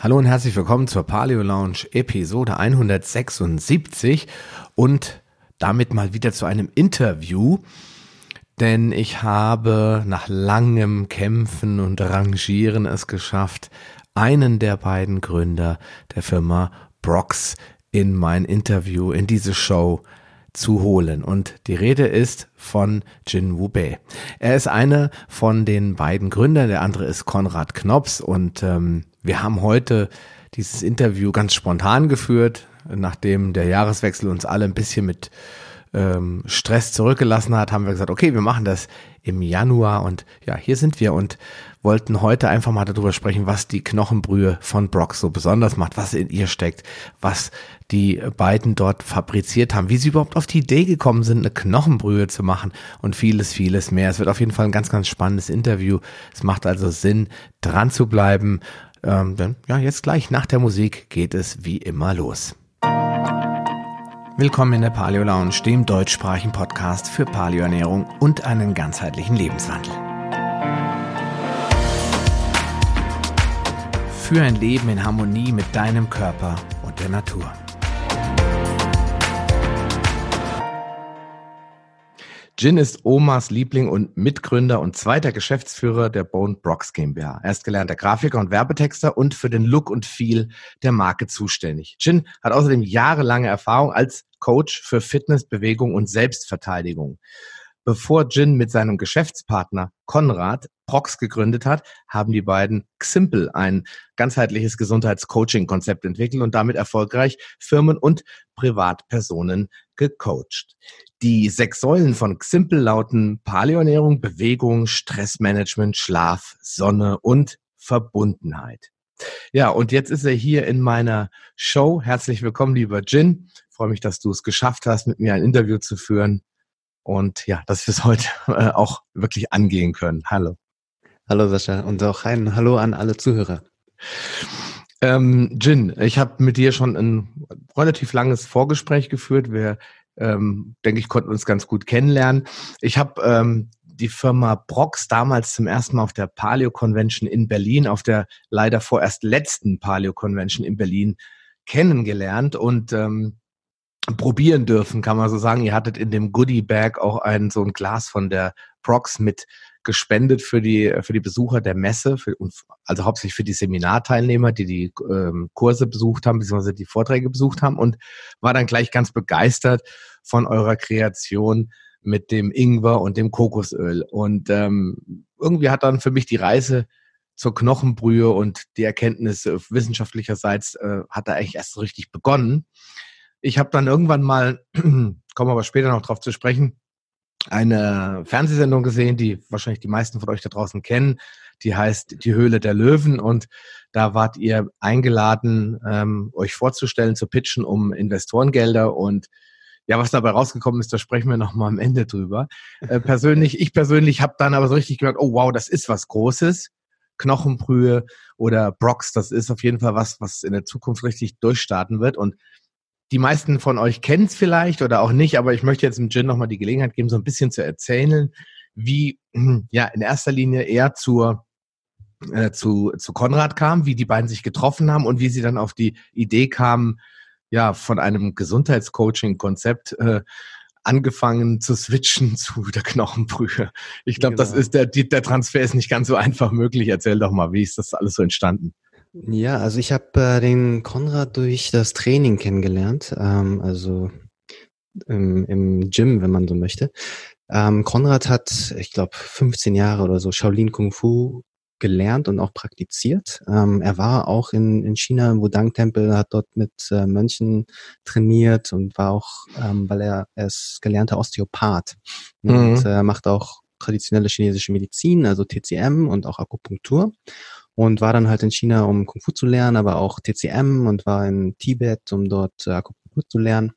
Hallo und herzlich willkommen zur Paleo Lounge Episode 176 und damit mal wieder zu einem Interview, denn ich habe nach langem Kämpfen und Rangieren es geschafft, einen der beiden Gründer der Firma Brox in mein Interview, in diese Show zu holen. Und die Rede ist von Jin Wubei. Er ist einer von den beiden Gründern, der andere ist Konrad Knops und ähm, wir haben heute dieses Interview ganz spontan geführt, nachdem der Jahreswechsel uns alle ein bisschen mit ähm, Stress zurückgelassen hat, haben wir gesagt, okay, wir machen das im Januar und ja, hier sind wir und wollten heute einfach mal darüber sprechen, was die Knochenbrühe von Brock so besonders macht, was in ihr steckt, was die beiden dort fabriziert haben, wie sie überhaupt auf die Idee gekommen sind, eine Knochenbrühe zu machen und vieles, vieles mehr. Es wird auf jeden Fall ein ganz, ganz spannendes Interview. Es macht also Sinn, dran zu bleiben. Ähm, denn ja, jetzt gleich nach der Musik geht es wie immer los. Willkommen in der Paleo Lounge, dem deutschsprachigen Podcast für Paleoernährung und einen ganzheitlichen Lebenswandel. Für ein Leben in Harmonie mit deinem Körper und der Natur. Jin ist Omas Liebling und Mitgründer und zweiter Geschäftsführer der Bone Brox GmbH. Er ist gelernter Grafiker und Werbetexter und für den Look und Feel der Marke zuständig. Jin hat außerdem jahrelange Erfahrung als Coach für Fitness, Bewegung und Selbstverteidigung. Bevor Jin mit seinem Geschäftspartner Konrad Prox gegründet hat, haben die beiden Ximple ein ganzheitliches Gesundheitscoaching-Konzept entwickelt und damit erfolgreich Firmen und Privatpersonen gecoacht. Die sechs Säulen von Ximple lauten Paleoernährung, Bewegung, Stressmanagement, Schlaf, Sonne und Verbundenheit. Ja, und jetzt ist er hier in meiner Show. Herzlich willkommen, lieber Jin. Ich freue mich, dass du es geschafft hast, mit mir ein Interview zu führen und ja, dass wir es heute äh, auch wirklich angehen können. Hallo. Hallo Sascha und auch ein Hallo an alle Zuhörer. Ähm, Jin, ich habe mit dir schon ein relativ langes Vorgespräch geführt. Wir, ähm, denke ich, konnten uns ganz gut kennenlernen. Ich habe ähm, die Firma Brox damals zum ersten Mal auf der Paleo Convention in Berlin, auf der leider vorerst letzten Paleo Convention in Berlin kennengelernt und ähm, probieren dürfen, kann man so sagen. Ihr hattet in dem Goodie Bag auch ein so ein Glas von der Prox mit gespendet für die für die Besucher der Messe, für, also hauptsächlich für die Seminarteilnehmer, die die ähm, Kurse besucht haben beziehungsweise die Vorträge besucht haben und war dann gleich ganz begeistert von eurer Kreation mit dem Ingwer und dem Kokosöl und ähm, irgendwie hat dann für mich die Reise zur Knochenbrühe und die Erkenntnis äh, wissenschaftlicherseits äh, hat da eigentlich erst richtig begonnen. Ich habe dann irgendwann mal, kommen wir aber später noch drauf zu sprechen, eine Fernsehsendung gesehen, die wahrscheinlich die meisten von euch da draußen kennen. Die heißt Die Höhle der Löwen und da wart ihr eingeladen, ähm, euch vorzustellen, zu pitchen um Investorengelder und ja, was dabei rausgekommen ist, da sprechen wir noch mal am Ende drüber. Äh, persönlich, ich persönlich habe dann aber so richtig gemerkt, oh wow, das ist was Großes. Knochenbrühe oder Brox, das ist auf jeden Fall was, was in der Zukunft richtig durchstarten wird und die meisten von euch kennen es vielleicht oder auch nicht, aber ich möchte jetzt dem Gin nochmal die Gelegenheit geben, so ein bisschen zu erzählen, wie ja in erster Linie er zur äh, zu, zu Konrad kam, wie die beiden sich getroffen haben und wie sie dann auf die Idee kamen, ja, von einem Gesundheitscoaching-Konzept äh, angefangen zu switchen zu der Knochenbrühe. Ich glaube, genau. das ist der, der Transfer ist nicht ganz so einfach möglich. Erzähl doch mal, wie ist das alles so entstanden? Ja, also ich habe äh, den Konrad durch das Training kennengelernt, ähm, also im, im Gym, wenn man so möchte. Ähm, Konrad hat, ich glaube, 15 Jahre oder so Shaolin Kung Fu gelernt und auch praktiziert. Ähm, er war auch in, in China im Wudang-Tempel, hat dort mit äh, Mönchen trainiert und war auch, ähm, weil er, er ist gelernter Osteopath mhm. und äh, macht auch traditionelle chinesische Medizin, also TCM und auch Akupunktur und war dann halt in China, um Kung Fu zu lernen, aber auch TCM und war in Tibet, um dort äh, Akupunktur zu lernen.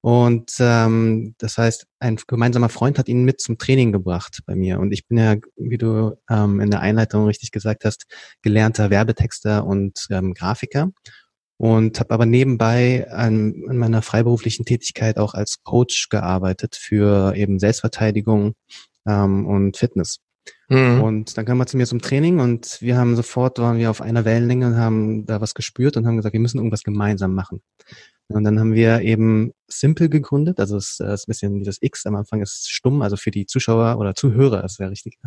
Und ähm, das heißt, ein gemeinsamer Freund hat ihn mit zum Training gebracht bei mir. Und ich bin ja, wie du ähm, in der Einleitung richtig gesagt hast, gelernter Werbetexter und ähm, Grafiker. Und habe aber nebenbei an, an meiner freiberuflichen Tätigkeit auch als Coach gearbeitet für eben Selbstverteidigung ähm, und Fitness. Mhm. Und dann kam er zu mir zum Training und wir haben sofort, waren wir auf einer Wellenlänge und haben da was gespürt und haben gesagt, wir müssen irgendwas gemeinsam machen. Und dann haben wir eben Simple gegründet, also es ist ein bisschen wie das X am Anfang ist stumm, also für die Zuschauer oder Zuhörer, das wäre richtig,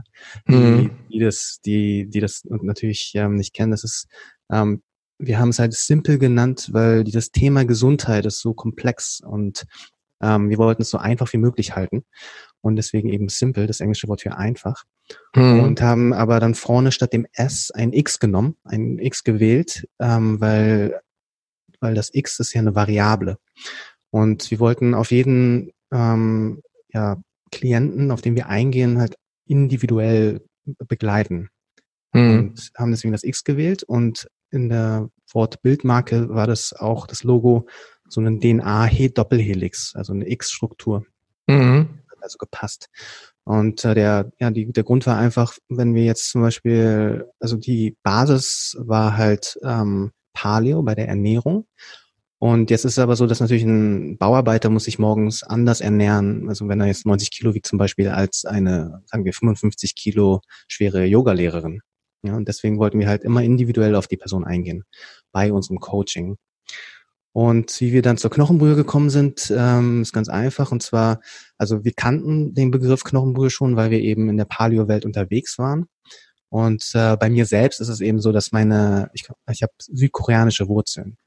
die, mhm. die das, die, die das natürlich ähm, nicht kennen, das ist, ähm, wir haben es halt Simple genannt, weil dieses Thema Gesundheit ist so komplex und ähm, wir wollten es so einfach wie möglich halten und deswegen eben Simple, das englische Wort für einfach. Mhm. Und haben aber dann vorne statt dem S ein X genommen, ein X gewählt, ähm, weil weil das X ist ja eine Variable. Und wir wollten auf jeden ähm, ja, Klienten, auf den wir eingehen, halt individuell begleiten. Mhm. Und haben deswegen das X gewählt und in der Wortbildmarke war das auch das Logo so eine DNA-Doppelhelix, also eine X-Struktur. Mhm. Also gepasst. Und äh, der, ja, die, der Grund war einfach, wenn wir jetzt zum Beispiel, also die Basis war halt ähm, Paleo bei der Ernährung. Und jetzt ist es aber so, dass natürlich ein Bauarbeiter muss sich morgens anders ernähren, also wenn er jetzt 90 Kilo wiegt zum Beispiel, als eine, sagen wir, 55 Kilo schwere Yogalehrerin. Ja, und deswegen wollten wir halt immer individuell auf die Person eingehen bei unserem Coaching. Und wie wir dann zur Knochenbrühe gekommen sind, ähm, ist ganz einfach. Und zwar, also wir kannten den Begriff Knochenbrühe schon, weil wir eben in der Paleo-Welt unterwegs waren. Und äh, bei mir selbst ist es eben so, dass meine, ich, ich habe südkoreanische Wurzeln.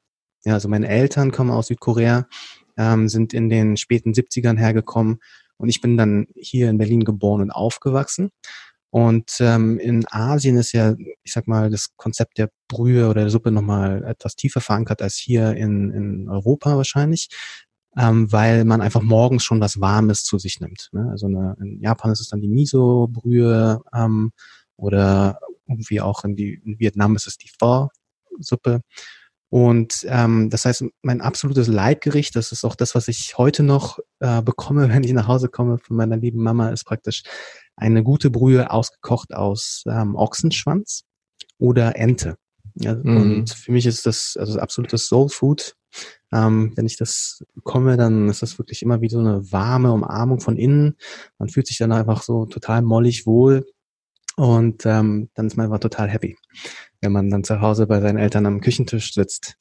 Ja, also meine Eltern kommen aus Südkorea, ähm, sind in den späten 70ern hergekommen und ich bin dann hier in Berlin geboren und aufgewachsen. Und ähm, in Asien ist ja, ich sag mal, das Konzept der Brühe oder der Suppe nochmal etwas tiefer verankert als hier in, in Europa wahrscheinlich, ähm, weil man einfach morgens schon was Warmes zu sich nimmt. Ne? Also eine, in Japan ist es dann die Miso-Brühe ähm, oder irgendwie auch in, die, in Vietnam ist es die Pho-Suppe. Und ähm, das heißt, mein absolutes Leibgericht, das ist auch das, was ich heute noch äh, bekomme, wenn ich nach Hause komme von meiner lieben Mama, ist praktisch eine gute Brühe ausgekocht aus ähm, Ochsenschwanz oder Ente. Ja, mhm. Und für mich ist das also absolutes Soul Food. Ähm, wenn ich das bekomme, dann ist das wirklich immer wie so eine warme Umarmung von innen. Man fühlt sich dann einfach so total mollig wohl. Und ähm, dann ist man einfach total happy, wenn man dann zu Hause bei seinen Eltern am Küchentisch sitzt.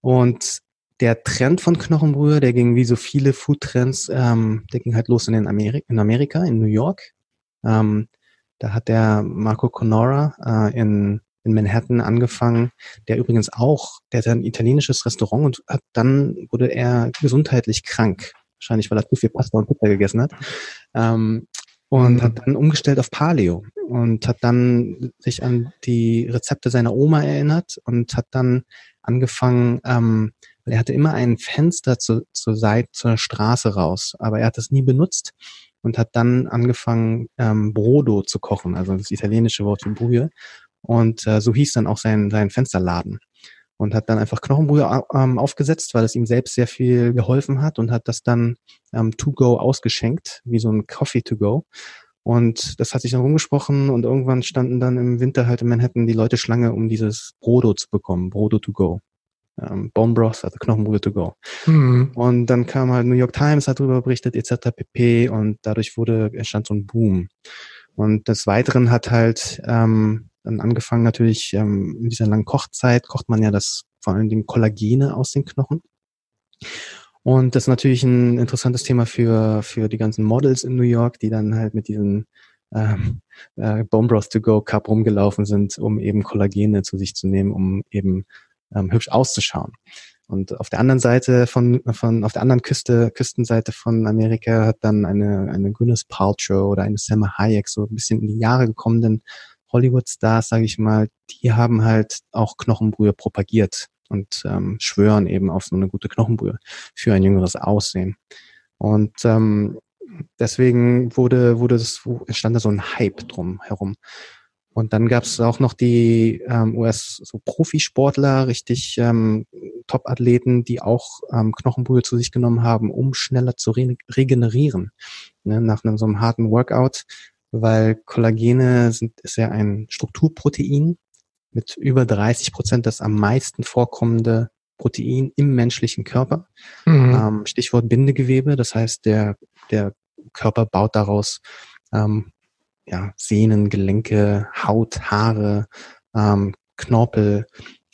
Und der Trend von Knochenbrühe, der ging wie so viele Food-Trends, ähm, der ging halt los in, den Amerik in Amerika, in New York. Ähm, da hat der Marco Conora äh, in, in Manhattan angefangen, der übrigens auch, der hat ein italienisches Restaurant und hat, dann wurde er gesundheitlich krank. Wahrscheinlich, weil er zu viel Pasta und Pizza gegessen hat. Ähm, und mhm. hat dann umgestellt auf Paleo und hat dann sich an die Rezepte seiner Oma erinnert und hat dann angefangen, ähm, weil er hatte immer ein Fenster zu, zur Seite, zur Straße raus, aber er hat das nie benutzt und hat dann angefangen, ähm, Brodo zu kochen, also das italienische Wort für Brühe. Und äh, so hieß dann auch sein, sein Fensterladen und hat dann einfach Knochenbrühe ähm, aufgesetzt, weil es ihm selbst sehr viel geholfen hat und hat das dann ähm, to go ausgeschenkt, wie so ein Coffee to go. Und das hat sich dann rumgesprochen und irgendwann standen dann im Winter halt in Manhattan die Leute Schlange, um dieses Brodo zu bekommen, Brodo to go. Ähm, Bone Broth, also Knochenbrühe to go. Mhm. Und dann kam halt New York Times, hat darüber berichtet, etc. pp. Und dadurch wurde, entstand so ein Boom. Und des Weiteren hat halt ähm, dann angefangen natürlich ähm, in dieser langen Kochzeit kocht man ja das vor allen Dingen Kollagene aus den Knochen. Und das ist natürlich ein interessantes Thema für, für die ganzen Models in New York, die dann halt mit diesen ähm, äh, Bone Broth to Go Cup rumgelaufen sind, um eben Kollagene zu sich zu nehmen, um eben ähm, hübsch auszuschauen. Und auf der anderen Seite von, von auf der anderen Küste, Küstenseite von Amerika hat dann eine, eine Gwyneth Paltrow oder eine Selma Hayek so ein bisschen in die Jahre gekommenen Hollywood-Stars, sage ich mal, die haben halt auch Knochenbrühe propagiert und ähm, schwören eben auf so eine gute Knochenbrühe für ein jüngeres Aussehen. Und ähm, deswegen wurde, wurde das, entstand da so ein Hype drum herum. Und dann gab es auch noch die ähm, US so richtig ähm, Top-Athleten, die auch ähm, Knochenbrühe zu sich genommen haben, um schneller zu re regenerieren. Ne, nach einem so einem harten Workout weil Kollagene sind, ist ja ein Strukturprotein mit über 30 Prozent das am meisten vorkommende Protein im menschlichen Körper. Mhm. Ähm, Stichwort Bindegewebe, das heißt, der, der Körper baut daraus ähm, ja, Sehnen, Gelenke, Haut, Haare, ähm, Knorpel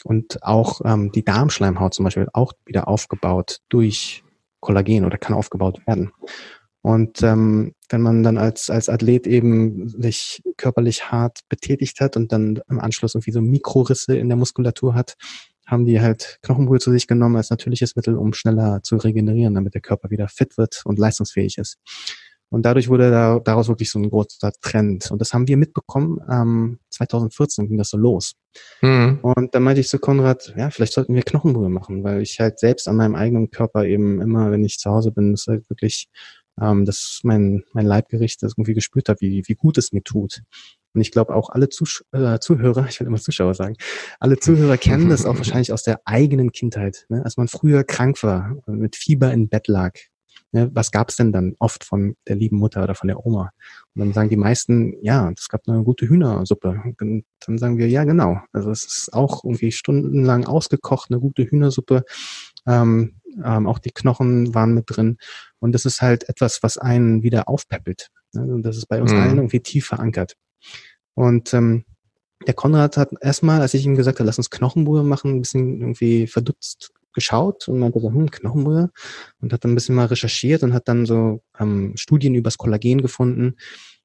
und auch ähm, die Darmschleimhaut zum Beispiel auch wieder aufgebaut durch Kollagen oder kann aufgebaut werden. Und ähm, wenn man dann als, als Athlet eben sich körperlich hart betätigt hat und dann im Anschluss irgendwie so Mikrorisse in der Muskulatur hat, haben die halt Knochenbrühe zu sich genommen als natürliches Mittel, um schneller zu regenerieren, damit der Körper wieder fit wird und leistungsfähig ist. Und dadurch wurde da, daraus wirklich so ein großer Trend. Und das haben wir mitbekommen. Ähm, 2014 ging das so los. Mhm. Und da meinte ich zu Konrad, ja, vielleicht sollten wir Knochenbrühe machen, weil ich halt selbst an meinem eigenen Körper eben immer, wenn ich zu Hause bin, das halt wirklich, ähm, das mein, mein Leibgericht das irgendwie gespürt habe, wie, wie gut es mir tut. Und ich glaube auch alle Zusch äh, Zuhörer, ich will immer Zuschauer sagen, alle Zuhörer kennen das auch wahrscheinlich aus der eigenen Kindheit. Ne? Als man früher krank war, mit Fieber im Bett lag, ne, was gab es denn dann oft von der lieben Mutter oder von der Oma? Und dann sagen die meisten, ja, es gab eine gute Hühnersuppe. Und dann sagen wir, ja, genau. Also es ist auch irgendwie stundenlang ausgekocht, eine gute Hühnersuppe. Ähm, ähm, auch die Knochen waren mit drin. Und das ist halt etwas, was einen wieder aufpeppelt. Ne? Und das ist bei uns mhm. allen irgendwie tief verankert. Und ähm, der Konrad hat erstmal, als ich ihm gesagt habe, lass uns Knochenbrühe machen, ein bisschen irgendwie verdutzt geschaut und meinte so, hm, Knochenbrühe und hat dann ein bisschen mal recherchiert und hat dann so ähm, Studien übers Kollagen gefunden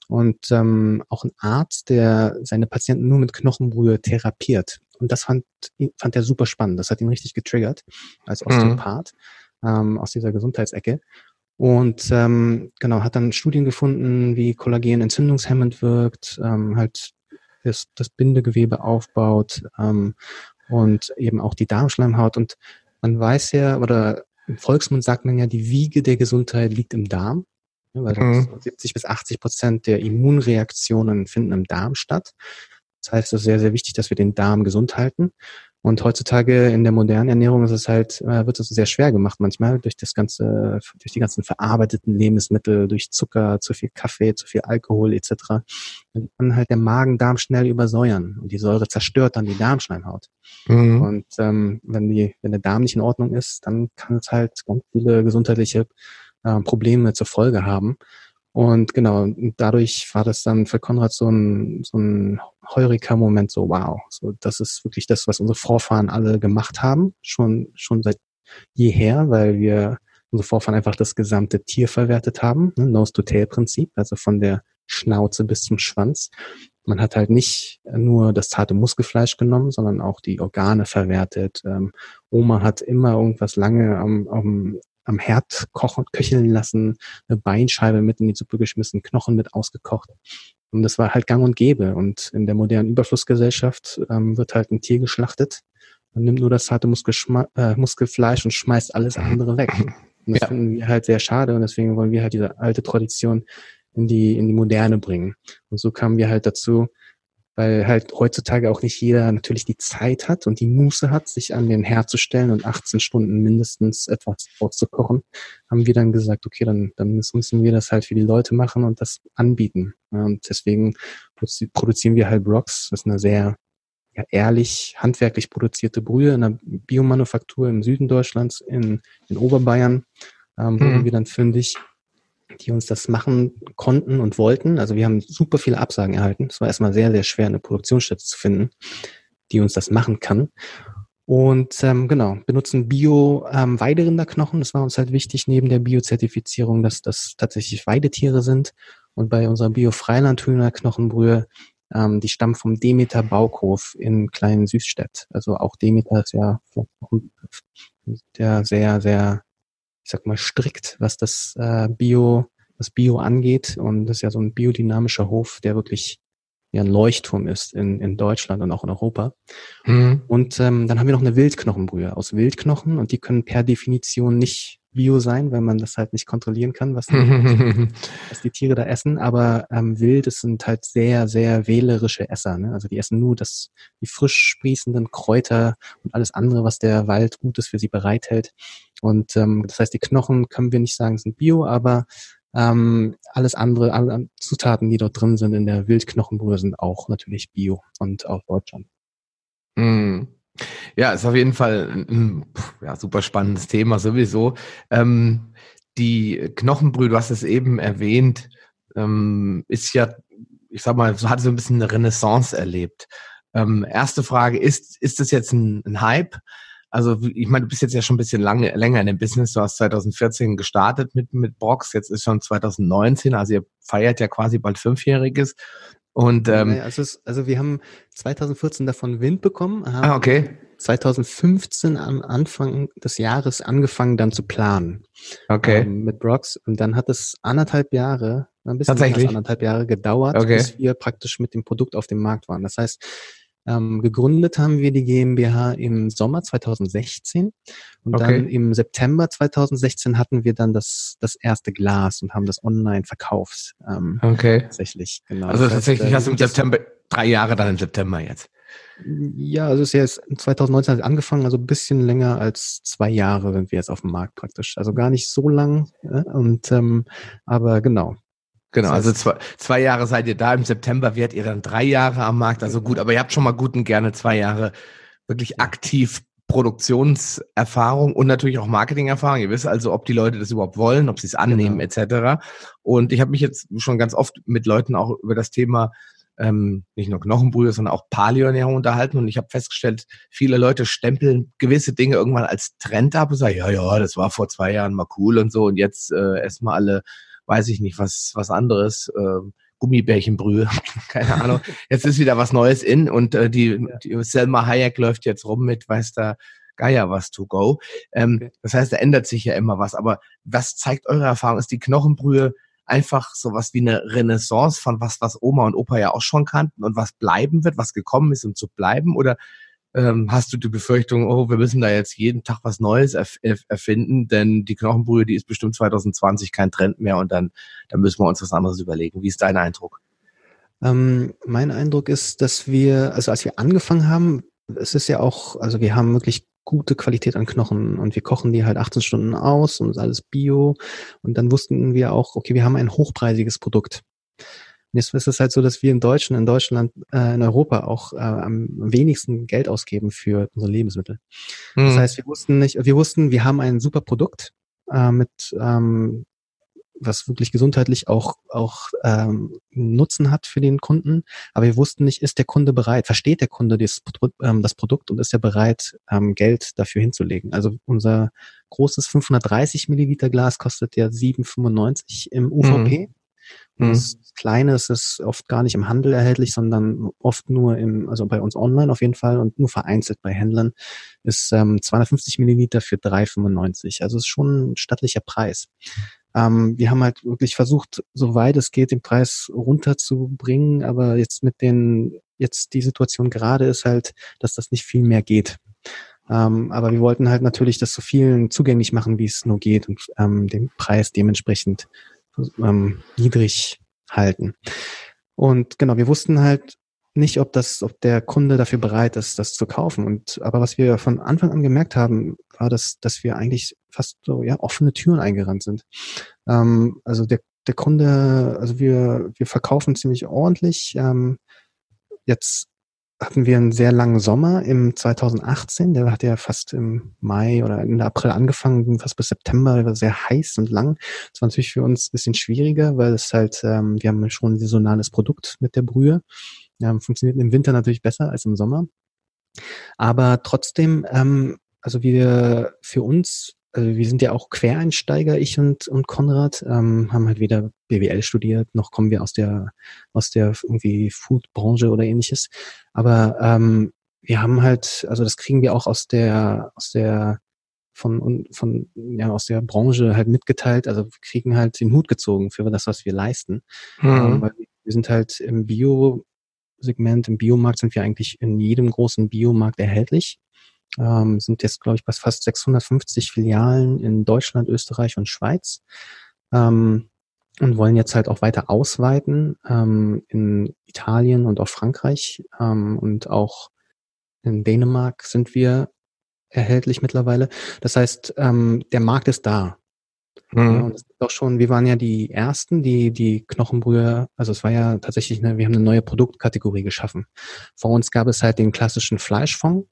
und ähm, auch ein Arzt, der seine Patienten nur mit Knochenbrühe therapiert. Und das fand, fand er super spannend. Das hat ihn richtig getriggert als. Osteopath mhm. ähm, aus dieser Gesundheitsecke. Und ähm, genau, hat dann Studien gefunden, wie Kollagen entzündungshemmend wirkt, ähm, halt das, das Bindegewebe aufbaut ähm, und eben auch die Darmschleimhaut. Und man weiß ja, oder im Volksmund sagt man ja, die Wiege der Gesundheit liegt im Darm, ja, weil mhm. 70 bis 80 Prozent der Immunreaktionen finden im Darm statt. Das heißt, es ist sehr, sehr wichtig, dass wir den Darm gesund halten. Und heutzutage in der modernen Ernährung ist es halt, äh, wird es sehr schwer gemacht manchmal durch das ganze, durch die ganzen verarbeiteten Lebensmittel, durch Zucker, zu viel Kaffee, zu viel Alkohol etc. Dann kann halt der Magen-Darm schnell übersäuern und die Säure zerstört dann die Darmschleimhaut. Mhm. Und ähm, wenn die, wenn der Darm nicht in Ordnung ist, dann kann es halt ganz viele gesundheitliche äh, Probleme zur Folge haben. Und genau, dadurch war das dann für Konrad so ein, so ein heuriger Moment, so wow, so das ist wirklich das, was unsere Vorfahren alle gemacht haben, schon, schon seit jeher, weil wir unsere Vorfahren einfach das gesamte Tier verwertet haben, ne, Nose-to-Tail-Prinzip, also von der Schnauze bis zum Schwanz. Man hat halt nicht nur das zarte Muskelfleisch genommen, sondern auch die Organe verwertet. Ähm, Oma hat immer irgendwas lange am, am am Herd kochen, köcheln lassen, eine Beinscheibe mit in die Suppe geschmissen, Knochen mit ausgekocht. Und das war halt gang und gäbe. Und in der modernen Überflussgesellschaft ähm, wird halt ein Tier geschlachtet. Man nimmt nur das harte äh, Muskelfleisch und schmeißt alles andere weg. Und das ja. finden wir halt sehr schade und deswegen wollen wir halt diese alte Tradition in die, in die Moderne bringen. Und so kamen wir halt dazu, weil halt heutzutage auch nicht jeder natürlich die Zeit hat und die Muße hat, sich an den Herd zu stellen und 18 Stunden mindestens etwas vorzukochen, haben wir dann gesagt, okay, dann, dann müssen wir das halt für die Leute machen und das anbieten. und deswegen produzieren wir halt Rocks. Das ist eine sehr ja, ehrlich, handwerklich produzierte Brühe in einer Biomanufaktur im Süden Deutschlands, in, in Oberbayern, ähm, wurden mhm. wir dann fündig die uns das machen konnten und wollten. Also wir haben super viele Absagen erhalten. Es war erstmal sehr, sehr schwer, eine Produktionsstätte zu finden, die uns das machen kann. Und ähm, genau, benutzen Bio-Weiderinderknochen. Ähm, das war uns halt wichtig, neben der Bio-Zertifizierung, dass das tatsächlich Weidetiere sind. Und bei unserer Bio-Freilandhühner-Knochenbrühe, ähm, die stammen vom Demeter Baukhof in Kleinen Süßstedt. Also auch Demeter ist ja der sehr, sehr ich sag mal, strikt, was das äh, Bio, das Bio angeht. Und das ist ja so ein biodynamischer Hof, der wirklich ja ein Leuchtturm ist in, in Deutschland und auch in Europa. Mhm. Und ähm, dann haben wir noch eine Wildknochenbrühe aus Wildknochen und die können per Definition nicht Bio sein, weil man das halt nicht kontrollieren kann, was die, was die Tiere da essen. Aber ähm, Wild, es sind halt sehr, sehr wählerische Esser. Ne? Also die essen nur das, die frisch sprießenden Kräuter und alles andere, was der Wald Gutes für sie bereithält. Und ähm, das heißt, die Knochen können wir nicht sagen, sind Bio, aber ähm, alles andere, alle Zutaten, die dort drin sind in der Wildknochenbrühe, sind auch natürlich Bio und auch Deutschland. Mm. Ja, ist auf jeden Fall ein ja, super spannendes Thema sowieso. Ähm, die Knochenbrühe, du hast es eben erwähnt, ähm, ist ja ich sag mal, hat so ein bisschen eine Renaissance erlebt. Ähm, erste Frage, ist, ist das jetzt ein, ein Hype? Also ich meine, du bist jetzt ja schon ein bisschen lange, länger in dem Business. Du hast 2014 gestartet mit, mit Brox, jetzt ist schon 2019, also ihr feiert ja quasi bald Fünfjähriges. Und ähm, also, es, also wir haben 2014 davon Wind bekommen. ah, okay. 2015 am Anfang des Jahres angefangen dann zu planen. Okay. Ähm, mit Brox. Und dann hat es anderthalb Jahre, ein bisschen Tatsächlich? anderthalb Jahre gedauert, okay. bis wir praktisch mit dem Produkt auf dem Markt waren. Das heißt, ähm, gegründet haben wir die GmbH im Sommer 2016 und okay. dann im September 2016 hatten wir dann das, das erste Glas und haben das online verkauft. Ähm, okay. Tatsächlich, genau. Also das tatsächlich heißt, hast du im September, drei Jahre dann im September jetzt. Ja, also es ist ja 2019 hat angefangen, also ein bisschen länger als zwei Jahre sind wir jetzt auf dem Markt praktisch. Also gar nicht so lang. Ja? Und ähm, aber genau, Genau, also zwei, zwei Jahre seid ihr da, im September werdet ihr dann drei Jahre am Markt, also gut, aber ihr habt schon mal gut und gerne zwei Jahre wirklich aktiv Produktionserfahrung und natürlich auch Marketingerfahrung. Ihr wisst also, ob die Leute das überhaupt wollen, ob sie es annehmen genau. etc. Und ich habe mich jetzt schon ganz oft mit Leuten auch über das Thema ähm, nicht nur Knochenbrühe, sondern auch Paleoernährung unterhalten. Und ich habe festgestellt, viele Leute stempeln gewisse Dinge irgendwann als Trend ab und sagen, ja, ja, das war vor zwei Jahren mal cool und so. Und jetzt äh, erstmal alle weiß ich nicht, was, was anderes, äh, Gummibärchenbrühe, keine Ahnung. Jetzt ist wieder was Neues in und äh, die, die Selma Hayek läuft jetzt rum mit, weiß da Geier was to go. Ähm, okay. Das heißt, da ändert sich ja immer was. Aber was zeigt eure Erfahrung? Ist die Knochenbrühe einfach sowas wie eine Renaissance von was, was Oma und Opa ja auch schon kannten und was bleiben wird, was gekommen ist, um zu bleiben? Oder ähm, hast du die Befürchtung, oh, wir müssen da jetzt jeden Tag was Neues erf erfinden, denn die Knochenbrühe, die ist bestimmt 2020 kein Trend mehr und dann, dann müssen wir uns was anderes überlegen. Wie ist dein Eindruck? Ähm, mein Eindruck ist, dass wir, also als wir angefangen haben, es ist ja auch, also wir haben wirklich gute Qualität an Knochen und wir kochen die halt 18 Stunden aus und ist alles bio und dann wussten wir auch, okay, wir haben ein hochpreisiges Produkt. Jetzt ist es halt so, dass wir in Deutschland, in Deutschland, äh, in Europa auch äh, am wenigsten Geld ausgeben für unsere Lebensmittel. Mhm. Das heißt, wir wussten nicht, wir wussten, wir haben ein super Produkt äh, mit ähm, was wirklich gesundheitlich auch auch ähm, Nutzen hat für den Kunden, aber wir wussten nicht, ist der Kunde bereit, versteht der Kunde das, ähm, das Produkt und ist er bereit, ähm, Geld dafür hinzulegen. Also unser großes 530 Milliliter Glas kostet ja 7,95 im UVP. Mhm. Mhm. Das Kleine ist es oft gar nicht im Handel erhältlich, sondern oft nur im, also bei uns online auf jeden Fall und nur vereinzelt bei Händlern, ist ähm, 250 Milliliter für 3,95. Also ist schon ein stattlicher Preis. Ähm, wir haben halt wirklich versucht, soweit es geht, den Preis runterzubringen, aber jetzt mit den, jetzt die Situation gerade ist halt, dass das nicht viel mehr geht. Ähm, aber wir wollten halt natürlich das so vielen zugänglich machen, wie es nur geht und ähm, den Preis dementsprechend ähm, niedrig halten. Und genau, wir wussten halt nicht, ob das, ob der Kunde dafür bereit ist, das zu kaufen. Und aber was wir von Anfang an gemerkt haben, war, dass, dass wir eigentlich fast so ja offene Türen eingerannt sind. Ähm, also der der Kunde, also wir wir verkaufen ziemlich ordentlich. Ähm, jetzt hatten wir einen sehr langen Sommer im 2018. Der hat ja fast im Mai oder Ende April angefangen, fast bis September, der war sehr heiß und lang. Das war natürlich für uns ein bisschen schwieriger, weil es halt, ähm, wir haben schon ein saisonales Produkt mit der Brühe. Ähm, funktioniert im Winter natürlich besser als im Sommer. Aber trotzdem, ähm, also wir für uns also wir sind ja auch Quereinsteiger, ich und, und Konrad, ähm, haben halt weder BWL studiert, noch kommen wir aus der, aus der irgendwie Food-Branche oder ähnliches. Aber ähm, wir haben halt, also das kriegen wir auch aus der, aus der, von, von, ja, aus der Branche halt mitgeteilt. Also wir kriegen halt den Hut gezogen für das, was wir leisten. Mhm. Ähm, weil wir sind halt im Bio-Segment, im Biomarkt sind wir eigentlich in jedem großen Biomarkt erhältlich ähm, sind jetzt, glaube ich, bei fast 650 Filialen in Deutschland, Österreich und Schweiz ähm, und wollen jetzt halt auch weiter ausweiten ähm, in Italien und auch Frankreich ähm, und auch in Dänemark sind wir erhältlich mittlerweile. Das heißt, ähm, der Markt ist da. Mhm. Ja, und es ist auch schon, wir waren ja die ersten, die die Knochenbrühe, also es war ja tatsächlich, eine, wir haben eine neue Produktkategorie geschaffen. Vor uns gab es halt den klassischen Fleischfond,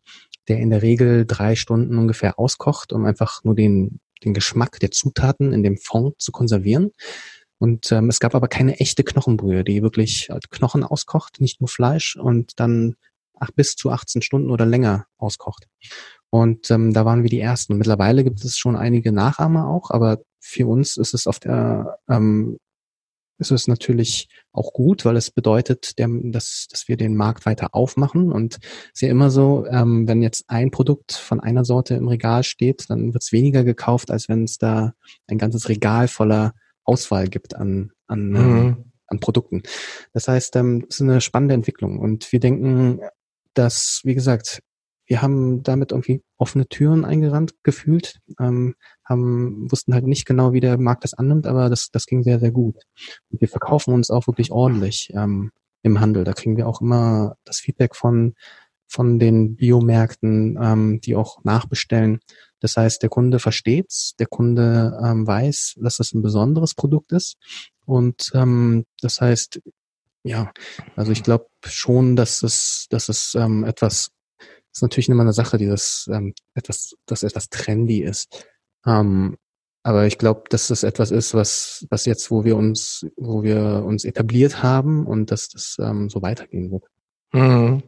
der in der Regel drei Stunden ungefähr auskocht, um einfach nur den, den Geschmack der Zutaten in dem Fond zu konservieren. Und ähm, es gab aber keine echte Knochenbrühe, die wirklich halt Knochen auskocht, nicht nur Fleisch und dann ach, bis zu 18 Stunden oder länger auskocht. Und ähm, da waren wir die Ersten. Und mittlerweile gibt es schon einige Nachahmer auch, aber für uns ist es auf der ähm, ist es natürlich auch gut, weil es bedeutet, der, dass, dass wir den Markt weiter aufmachen. Und es ist ja immer so, ähm, wenn jetzt ein Produkt von einer Sorte im Regal steht, dann wird es weniger gekauft, als wenn es da ein ganzes Regal voller Auswahl gibt an, an, ähm, mhm. ähm, an Produkten. Das heißt, ähm, es ist eine spannende Entwicklung. Und wir denken, dass, wie gesagt, wir haben damit irgendwie offene Türen eingerannt gefühlt, ähm, haben, wussten halt nicht genau, wie der Markt das annimmt, aber das, das ging sehr, sehr gut. Und wir verkaufen uns auch wirklich ordentlich ähm, im Handel. Da kriegen wir auch immer das Feedback von, von den Biomärkten, ähm, die auch nachbestellen. Das heißt, der Kunde versteht's, der Kunde ähm, weiß, dass das ein besonderes Produkt ist. Und ähm, das heißt, ja, also ich glaube schon, dass es, dass es ähm, etwas ist natürlich immer eine Sache, die das ähm, etwas, das etwas trendy ist. Ähm, aber ich glaube, dass das etwas ist, was, was jetzt, wo wir uns, wo wir uns etabliert haben und dass das ähm, so weitergehen wird. Mhm.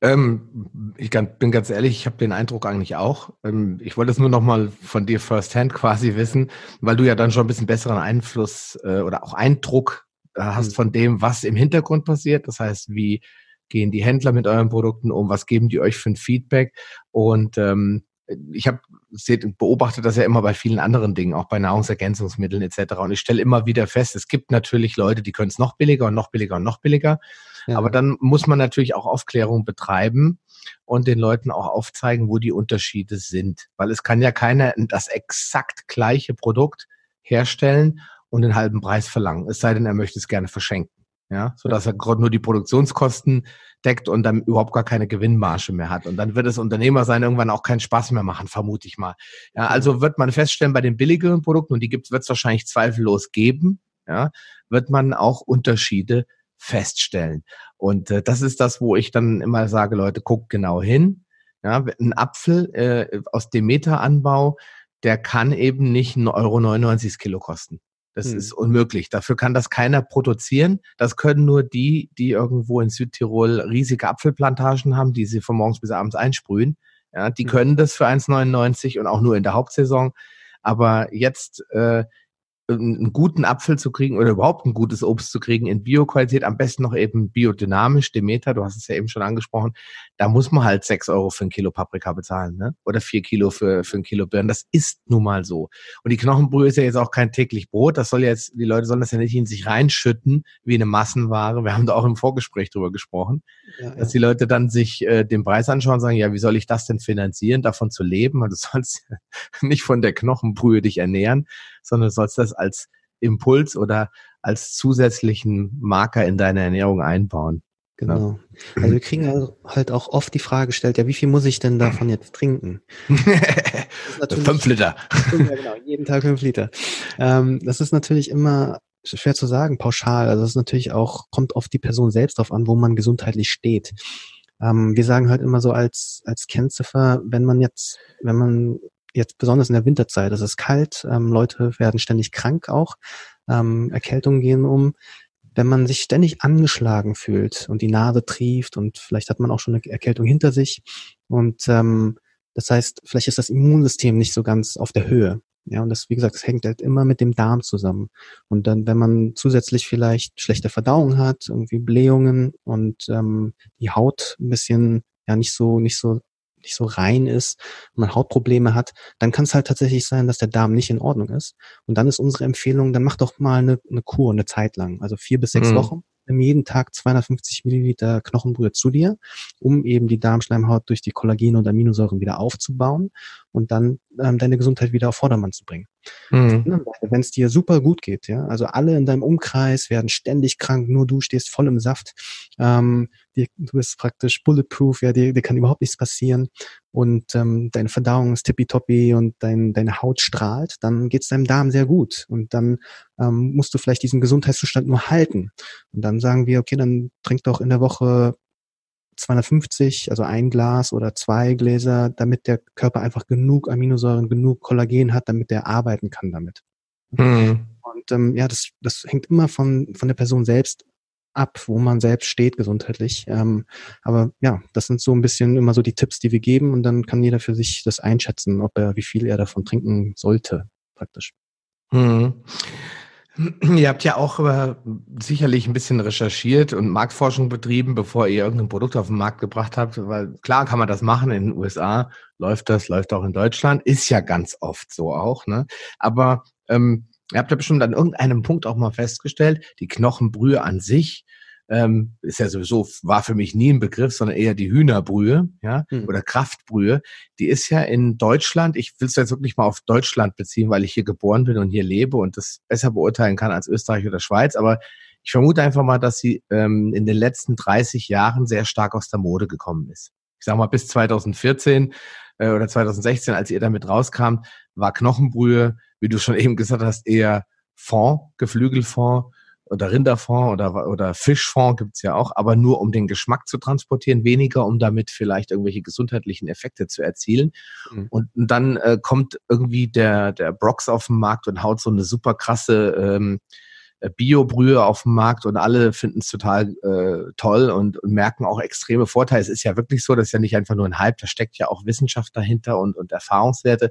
Ähm, ich bin ganz ehrlich, ich habe den Eindruck eigentlich auch. Ähm, ich wollte es nur noch mal von dir firsthand quasi wissen, weil du ja dann schon ein bisschen besseren Einfluss äh, oder auch Eindruck äh, hast mhm. von dem, was im Hintergrund passiert. Das heißt, wie gehen die Händler mit euren Produkten um, was geben die euch für ein Feedback und ähm, ich habe beobachtet das ja immer bei vielen anderen Dingen, auch bei Nahrungsergänzungsmitteln etc. Und ich stelle immer wieder fest, es gibt natürlich Leute, die können es noch billiger und noch billiger und noch billiger. Ja. Aber dann muss man natürlich auch Aufklärung betreiben und den Leuten auch aufzeigen, wo die Unterschiede sind. Weil es kann ja keiner das exakt gleiche Produkt herstellen und den halben Preis verlangen. Es sei denn, er möchte es gerne verschenken ja, so dass er gerade nur die Produktionskosten deckt und dann überhaupt gar keine Gewinnmarge mehr hat. Und dann wird es Unternehmer sein irgendwann auch keinen Spaß mehr machen, vermute ich mal. Ja, also wird man feststellen bei den billigeren Produkten und die gibt wird es wahrscheinlich zweifellos geben, ja, wird man auch Unterschiede feststellen. Und äh, das ist das, wo ich dann immer sage, Leute, guckt genau hin. Ja, ein Apfel äh, aus Demeter-Anbau, der kann eben nicht 1,99 Euro Kilo kosten. Das hm. ist unmöglich. Dafür kann das keiner produzieren. Das können nur die, die irgendwo in Südtirol riesige Apfelplantagen haben, die sie von morgens bis abends einsprühen. Ja, die hm. können das für 1,99 und auch nur in der Hauptsaison. Aber jetzt äh, einen guten Apfel zu kriegen oder überhaupt ein gutes Obst zu kriegen in Bioqualität, am besten noch eben biodynamisch, Demeter, du hast es ja eben schon angesprochen, da muss man halt sechs Euro für ein Kilo Paprika bezahlen, ne? Oder vier Kilo für, für ein Kilo Birnen. Das ist nun mal so. Und die Knochenbrühe ist ja jetzt auch kein täglich Brot. Das soll jetzt, die Leute sollen das ja nicht in sich reinschütten wie eine Massenware. Wir haben da auch im Vorgespräch drüber gesprochen, ja, ja. dass die Leute dann sich äh, den Preis anschauen und sagen, ja, wie soll ich das denn finanzieren, davon zu leben? Und du sollst nicht von der Knochenbrühe dich ernähren, sondern du sollst das als Impuls oder als zusätzlichen Marker in deine Ernährung einbauen. Genau. genau. Also wir kriegen halt auch oft die Frage gestellt, ja, wie viel muss ich denn davon jetzt trinken? fünf Liter. Ja, genau, jeden Tag fünf Liter. Ähm, das ist natürlich immer schwer zu sagen, pauschal. Also das ist natürlich auch, kommt auf die Person selbst drauf an, wo man gesundheitlich steht. Ähm, wir sagen halt immer so als, als Kennziffer, wenn man jetzt, wenn man jetzt besonders in der Winterzeit, es ist kalt, ähm, Leute werden ständig krank auch, ähm, Erkältungen gehen um. Wenn man sich ständig angeschlagen fühlt und die Nase trieft und vielleicht hat man auch schon eine Erkältung hinter sich und ähm, das heißt, vielleicht ist das Immunsystem nicht so ganz auf der Höhe. Ja, und das, wie gesagt, das hängt halt immer mit dem Darm zusammen. Und dann, wenn man zusätzlich vielleicht schlechte Verdauung hat, irgendwie Blähungen und ähm, die Haut ein bisschen ja nicht so nicht so nicht so rein ist und man Hautprobleme hat, dann kann es halt tatsächlich sein, dass der Darm nicht in Ordnung ist. Und dann ist unsere Empfehlung, dann mach doch mal eine, eine Kur eine Zeit lang, also vier bis sechs mhm. Wochen nimm jeden Tag 250 Milliliter Knochenbrühe zu dir, um eben die Darmschleimhaut durch die Kollagene und Aminosäuren wieder aufzubauen und dann ähm, deine Gesundheit wieder auf Vordermann zu bringen. Mhm. Wenn es dir super gut geht, ja, also alle in deinem Umkreis werden ständig krank, nur du stehst voll im Saft, ähm, die, du bist praktisch bulletproof, ja, dir, dir kann überhaupt nichts passieren und ähm, deine Verdauung ist tippitoppi und dein, deine Haut strahlt, dann geht es deinem Darm sehr gut und dann ähm, musst du vielleicht diesen Gesundheitszustand nur halten. Und dann sagen wir, okay, dann trink doch in der Woche 250, also ein Glas oder zwei Gläser, damit der Körper einfach genug Aminosäuren, genug Kollagen hat, damit der arbeiten kann damit. Mhm. Und ähm, ja, das, das hängt immer von, von der Person selbst ab, wo man selbst steht gesundheitlich. Ähm, aber ja, das sind so ein bisschen immer so die Tipps, die wir geben und dann kann jeder für sich das einschätzen, ob er, wie viel er davon trinken sollte, praktisch. Hm. Ihr habt ja auch äh, sicherlich ein bisschen recherchiert und Marktforschung betrieben, bevor ihr irgendein Produkt auf den Markt gebracht habt, weil klar kann man das machen in den USA, läuft das, läuft auch in Deutschland, ist ja ganz oft so auch, ne? Aber ähm, ihr habt ja bestimmt an irgendeinem Punkt auch mal festgestellt, die Knochenbrühe an sich ähm, ist ja sowieso, war für mich nie ein Begriff, sondern eher die Hühnerbrühe, ja, mhm. oder Kraftbrühe. Die ist ja in Deutschland, ich will es jetzt wirklich mal auf Deutschland beziehen, weil ich hier geboren bin und hier lebe und das besser beurteilen kann als Österreich oder Schweiz, aber ich vermute einfach mal, dass sie ähm, in den letzten 30 Jahren sehr stark aus der Mode gekommen ist. Ich sag mal, bis 2014 äh, oder 2016, als ihr damit rauskam, war Knochenbrühe, wie du schon eben gesagt hast, eher Fond, Geflügelfond oder Rinderfond oder, oder Fischfond gibt's ja auch, aber nur um den Geschmack zu transportieren, weniger um damit vielleicht irgendwelche gesundheitlichen Effekte zu erzielen. Mhm. Und, dann äh, kommt irgendwie der, der Brox auf den Markt und haut so eine super krasse ähm, äh, Bio-Brühe auf den Markt und alle finden es total äh, toll und, und merken auch extreme Vorteile. Es ist ja wirklich so, das ist ja nicht einfach nur ein Hype, da steckt ja auch Wissenschaft dahinter und, und Erfahrungswerte.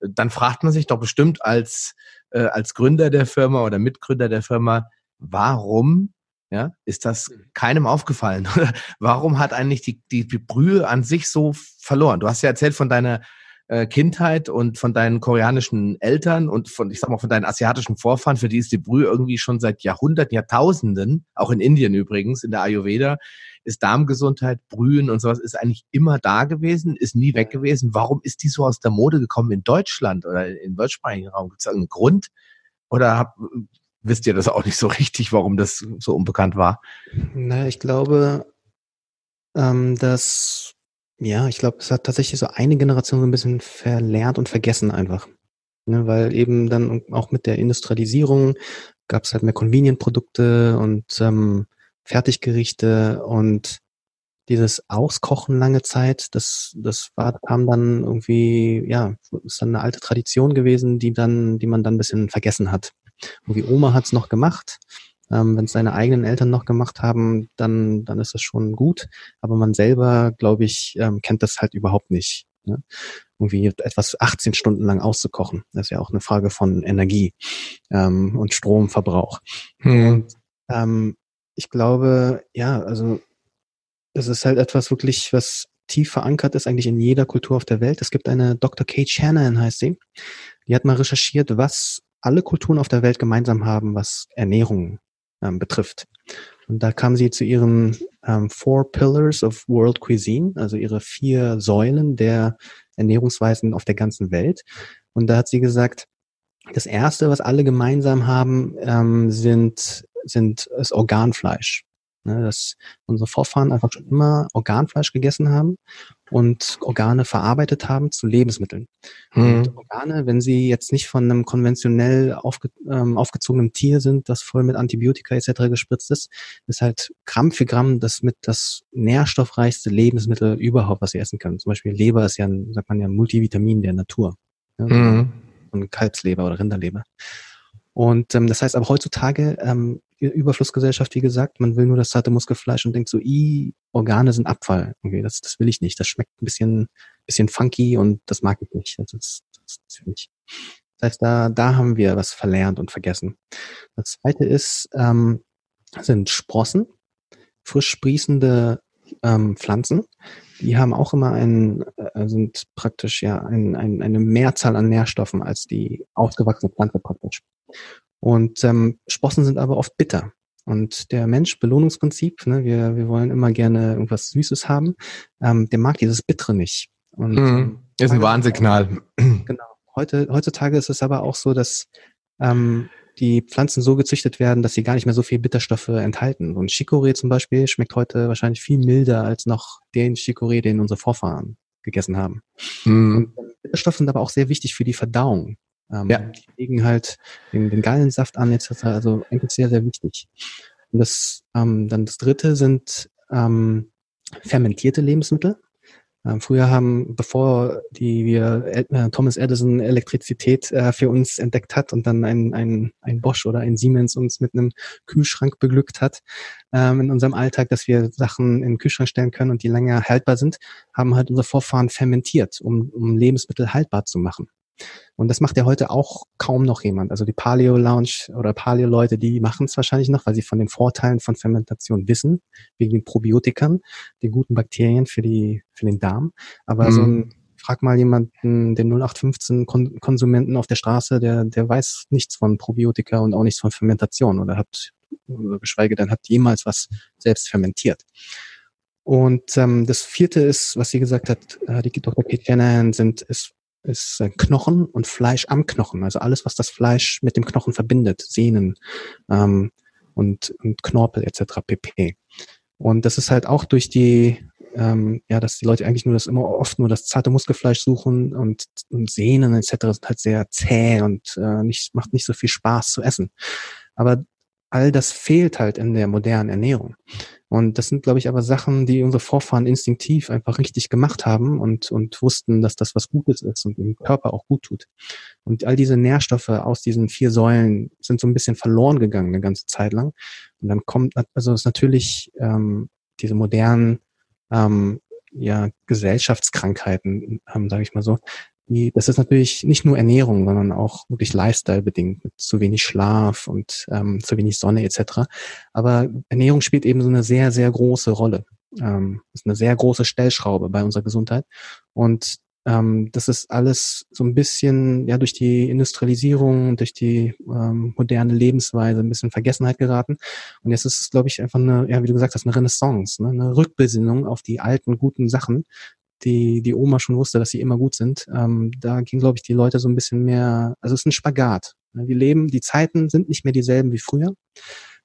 Dann fragt man sich doch bestimmt als, äh, als Gründer der Firma oder Mitgründer der Firma, warum ja, ist das mhm. keinem aufgefallen? warum hat eigentlich die, die, die Brühe an sich so verloren? Du hast ja erzählt von deiner äh, Kindheit und von deinen koreanischen Eltern und von, ich sag mal, von deinen asiatischen Vorfahren, für die ist die Brühe irgendwie schon seit Jahrhunderten, Jahrtausenden, auch in Indien übrigens, in der Ayurveda, ist Darmgesundheit, Brühen und sowas ist eigentlich immer da gewesen, ist nie weg gewesen. Warum ist die so aus der Mode gekommen in Deutschland oder im deutschsprachigen Raum? Gibt es irgendeinen Grund? Oder hab, wisst ihr das auch nicht so richtig, warum das so unbekannt war? Naja, ich glaube, ähm, dass, ja, ich glaube, es hat tatsächlich so eine Generation so ein bisschen verlernt und vergessen einfach. Ne, weil eben dann auch mit der Industrialisierung gab es halt mehr Convenient-Produkte und ähm, Fertiggerichte und dieses Auskochen lange Zeit, das, das war, kam dann irgendwie, ja, ist dann eine alte Tradition gewesen, die dann, die man dann ein bisschen vergessen hat. Irgendwie Oma hat's noch gemacht. Ähm, Wenn es seine eigenen Eltern noch gemacht haben, dann, dann ist das schon gut. Aber man selber, glaube ich, ähm, kennt das halt überhaupt nicht. Ne? Irgendwie etwas 18 Stunden lang auszukochen. Das ist ja auch eine Frage von Energie ähm, und Stromverbrauch. Hm. Und ähm, ich glaube, ja, also das ist halt etwas wirklich, was tief verankert ist eigentlich in jeder Kultur auf der Welt. Es gibt eine Dr. Kate Shannon, heißt sie. Die hat mal recherchiert, was alle Kulturen auf der Welt gemeinsam haben, was Ernährung ähm, betrifft. Und da kam sie zu ihren ähm, Four Pillars of World Cuisine, also ihre vier Säulen der Ernährungsweisen auf der ganzen Welt. Und da hat sie gesagt, das erste, was alle gemeinsam haben, ähm, sind, sind das Organfleisch. Ne, dass unsere Vorfahren einfach schon immer Organfleisch gegessen haben und Organe verarbeitet haben zu Lebensmitteln. Mhm. Und Organe, wenn sie jetzt nicht von einem konventionell aufge, ähm, aufgezogenen Tier sind, das voll mit Antibiotika etc. gespritzt ist, ist halt Gramm für Gramm das mit das nährstoffreichste Lebensmittel überhaupt, was sie essen können. Zum Beispiel Leber ist ja, ein, sagt man ja, Multivitamin der Natur. Ja, mhm. Und Kalbsleber oder Rinderleber. Und ähm, das heißt aber heutzutage ähm, Überflussgesellschaft, wie gesagt, man will nur das zarte Muskelfleisch und denkt so, i, Organe sind Abfall. Okay, das, das will ich nicht. Das schmeckt ein bisschen, bisschen funky und das mag ich nicht. Das, ist, das, das will ich. Das heißt, da, da haben wir was verlernt und vergessen. Das zweite ist, ähm, sind Sprossen, frisch sprießende ähm, Pflanzen. Die haben auch immer ein, äh, sind praktisch ja ein, ein, eine Mehrzahl an Nährstoffen als die ausgewachsene Pflanze praktisch. Und ähm, Sprossen sind aber oft bitter. Und der Mensch, Belohnungsprinzip, ne, wir, wir wollen immer gerne irgendwas Süßes haben, ähm, der mag dieses Bittere nicht. Und, mhm. Ist ein Warnsignal. Genau. Heute, heutzutage ist es aber auch so, dass ähm, die Pflanzen so gezüchtet werden, dass sie gar nicht mehr so viel Bitterstoffe enthalten. Und Chicorée zum Beispiel schmeckt heute wahrscheinlich viel milder als noch den Chicorée, den unsere Vorfahren gegessen haben. Mhm. Und ähm, Bitterstoffe sind aber auch sehr wichtig für die Verdauung. Ähm, ja. Die legen halt den, den Gallensaft an, etc. Also eigentlich sehr, sehr wichtig. Und das, ähm, dann das dritte sind ähm, fermentierte Lebensmittel. Ähm, früher haben, bevor die wir äh, Thomas Edison Elektrizität äh, für uns entdeckt hat und dann ein, ein, ein Bosch oder ein Siemens uns mit einem Kühlschrank beglückt hat ähm, in unserem Alltag, dass wir Sachen in den Kühlschrank stellen können und die länger haltbar sind, haben halt unsere Vorfahren fermentiert, um, um Lebensmittel haltbar zu machen. Und das macht ja heute auch kaum noch jemand. Also die Paleo Lounge oder Paleo Leute, die machen es wahrscheinlich noch, weil sie von den Vorteilen von Fermentation wissen, wegen den Probiotikern, den guten Bakterien für die, für den Darm. Aber mhm. so ein, frag mal jemanden, den 0815 Konsumenten auf der Straße, der, der weiß nichts von Probiotika und auch nichts von Fermentation oder hat, geschweige denn hat jemals was selbst fermentiert. Und ähm, das vierte ist, was sie gesagt hat, äh, die Dr. Kate Shanahan sind, ist ist äh, Knochen und Fleisch am Knochen. Also alles, was das Fleisch mit dem Knochen verbindet, Sehnen ähm, und, und Knorpel etc. pp. Und das ist halt auch durch die, ähm, ja, dass die Leute eigentlich nur das immer oft nur das zarte Muskelfleisch suchen und, und Sehnen etc. sind halt sehr zäh und äh, nicht, macht nicht so viel Spaß zu essen. Aber all das fehlt halt in der modernen Ernährung. Und das sind, glaube ich, aber Sachen, die unsere Vorfahren instinktiv einfach richtig gemacht haben und, und wussten, dass das was Gutes ist und dem Körper auch gut tut. Und all diese Nährstoffe aus diesen vier Säulen sind so ein bisschen verloren gegangen eine ganze Zeit lang. Und dann kommt, also ist natürlich ähm, diese modernen ähm, ja, Gesellschaftskrankheiten, ähm, sage ich mal so, die, das ist natürlich nicht nur Ernährung, sondern auch wirklich Lifestyle bedingt, mit zu wenig Schlaf und ähm, zu wenig Sonne etc. Aber Ernährung spielt eben so eine sehr, sehr große Rolle. Ähm, ist eine sehr große Stellschraube bei unserer Gesundheit. Und ähm, das ist alles so ein bisschen ja durch die Industrialisierung, durch die ähm, moderne Lebensweise ein bisschen Vergessenheit geraten. Und jetzt ist es, glaube ich, einfach eine, ja, wie du gesagt hast, eine Renaissance, ne? eine Rückbesinnung auf die alten guten Sachen, die die Oma schon wusste, dass sie immer gut sind. Ähm, da ging, glaube ich, die Leute so ein bisschen mehr, also es ist ein Spagat. Wir leben, die Zeiten sind nicht mehr dieselben wie früher.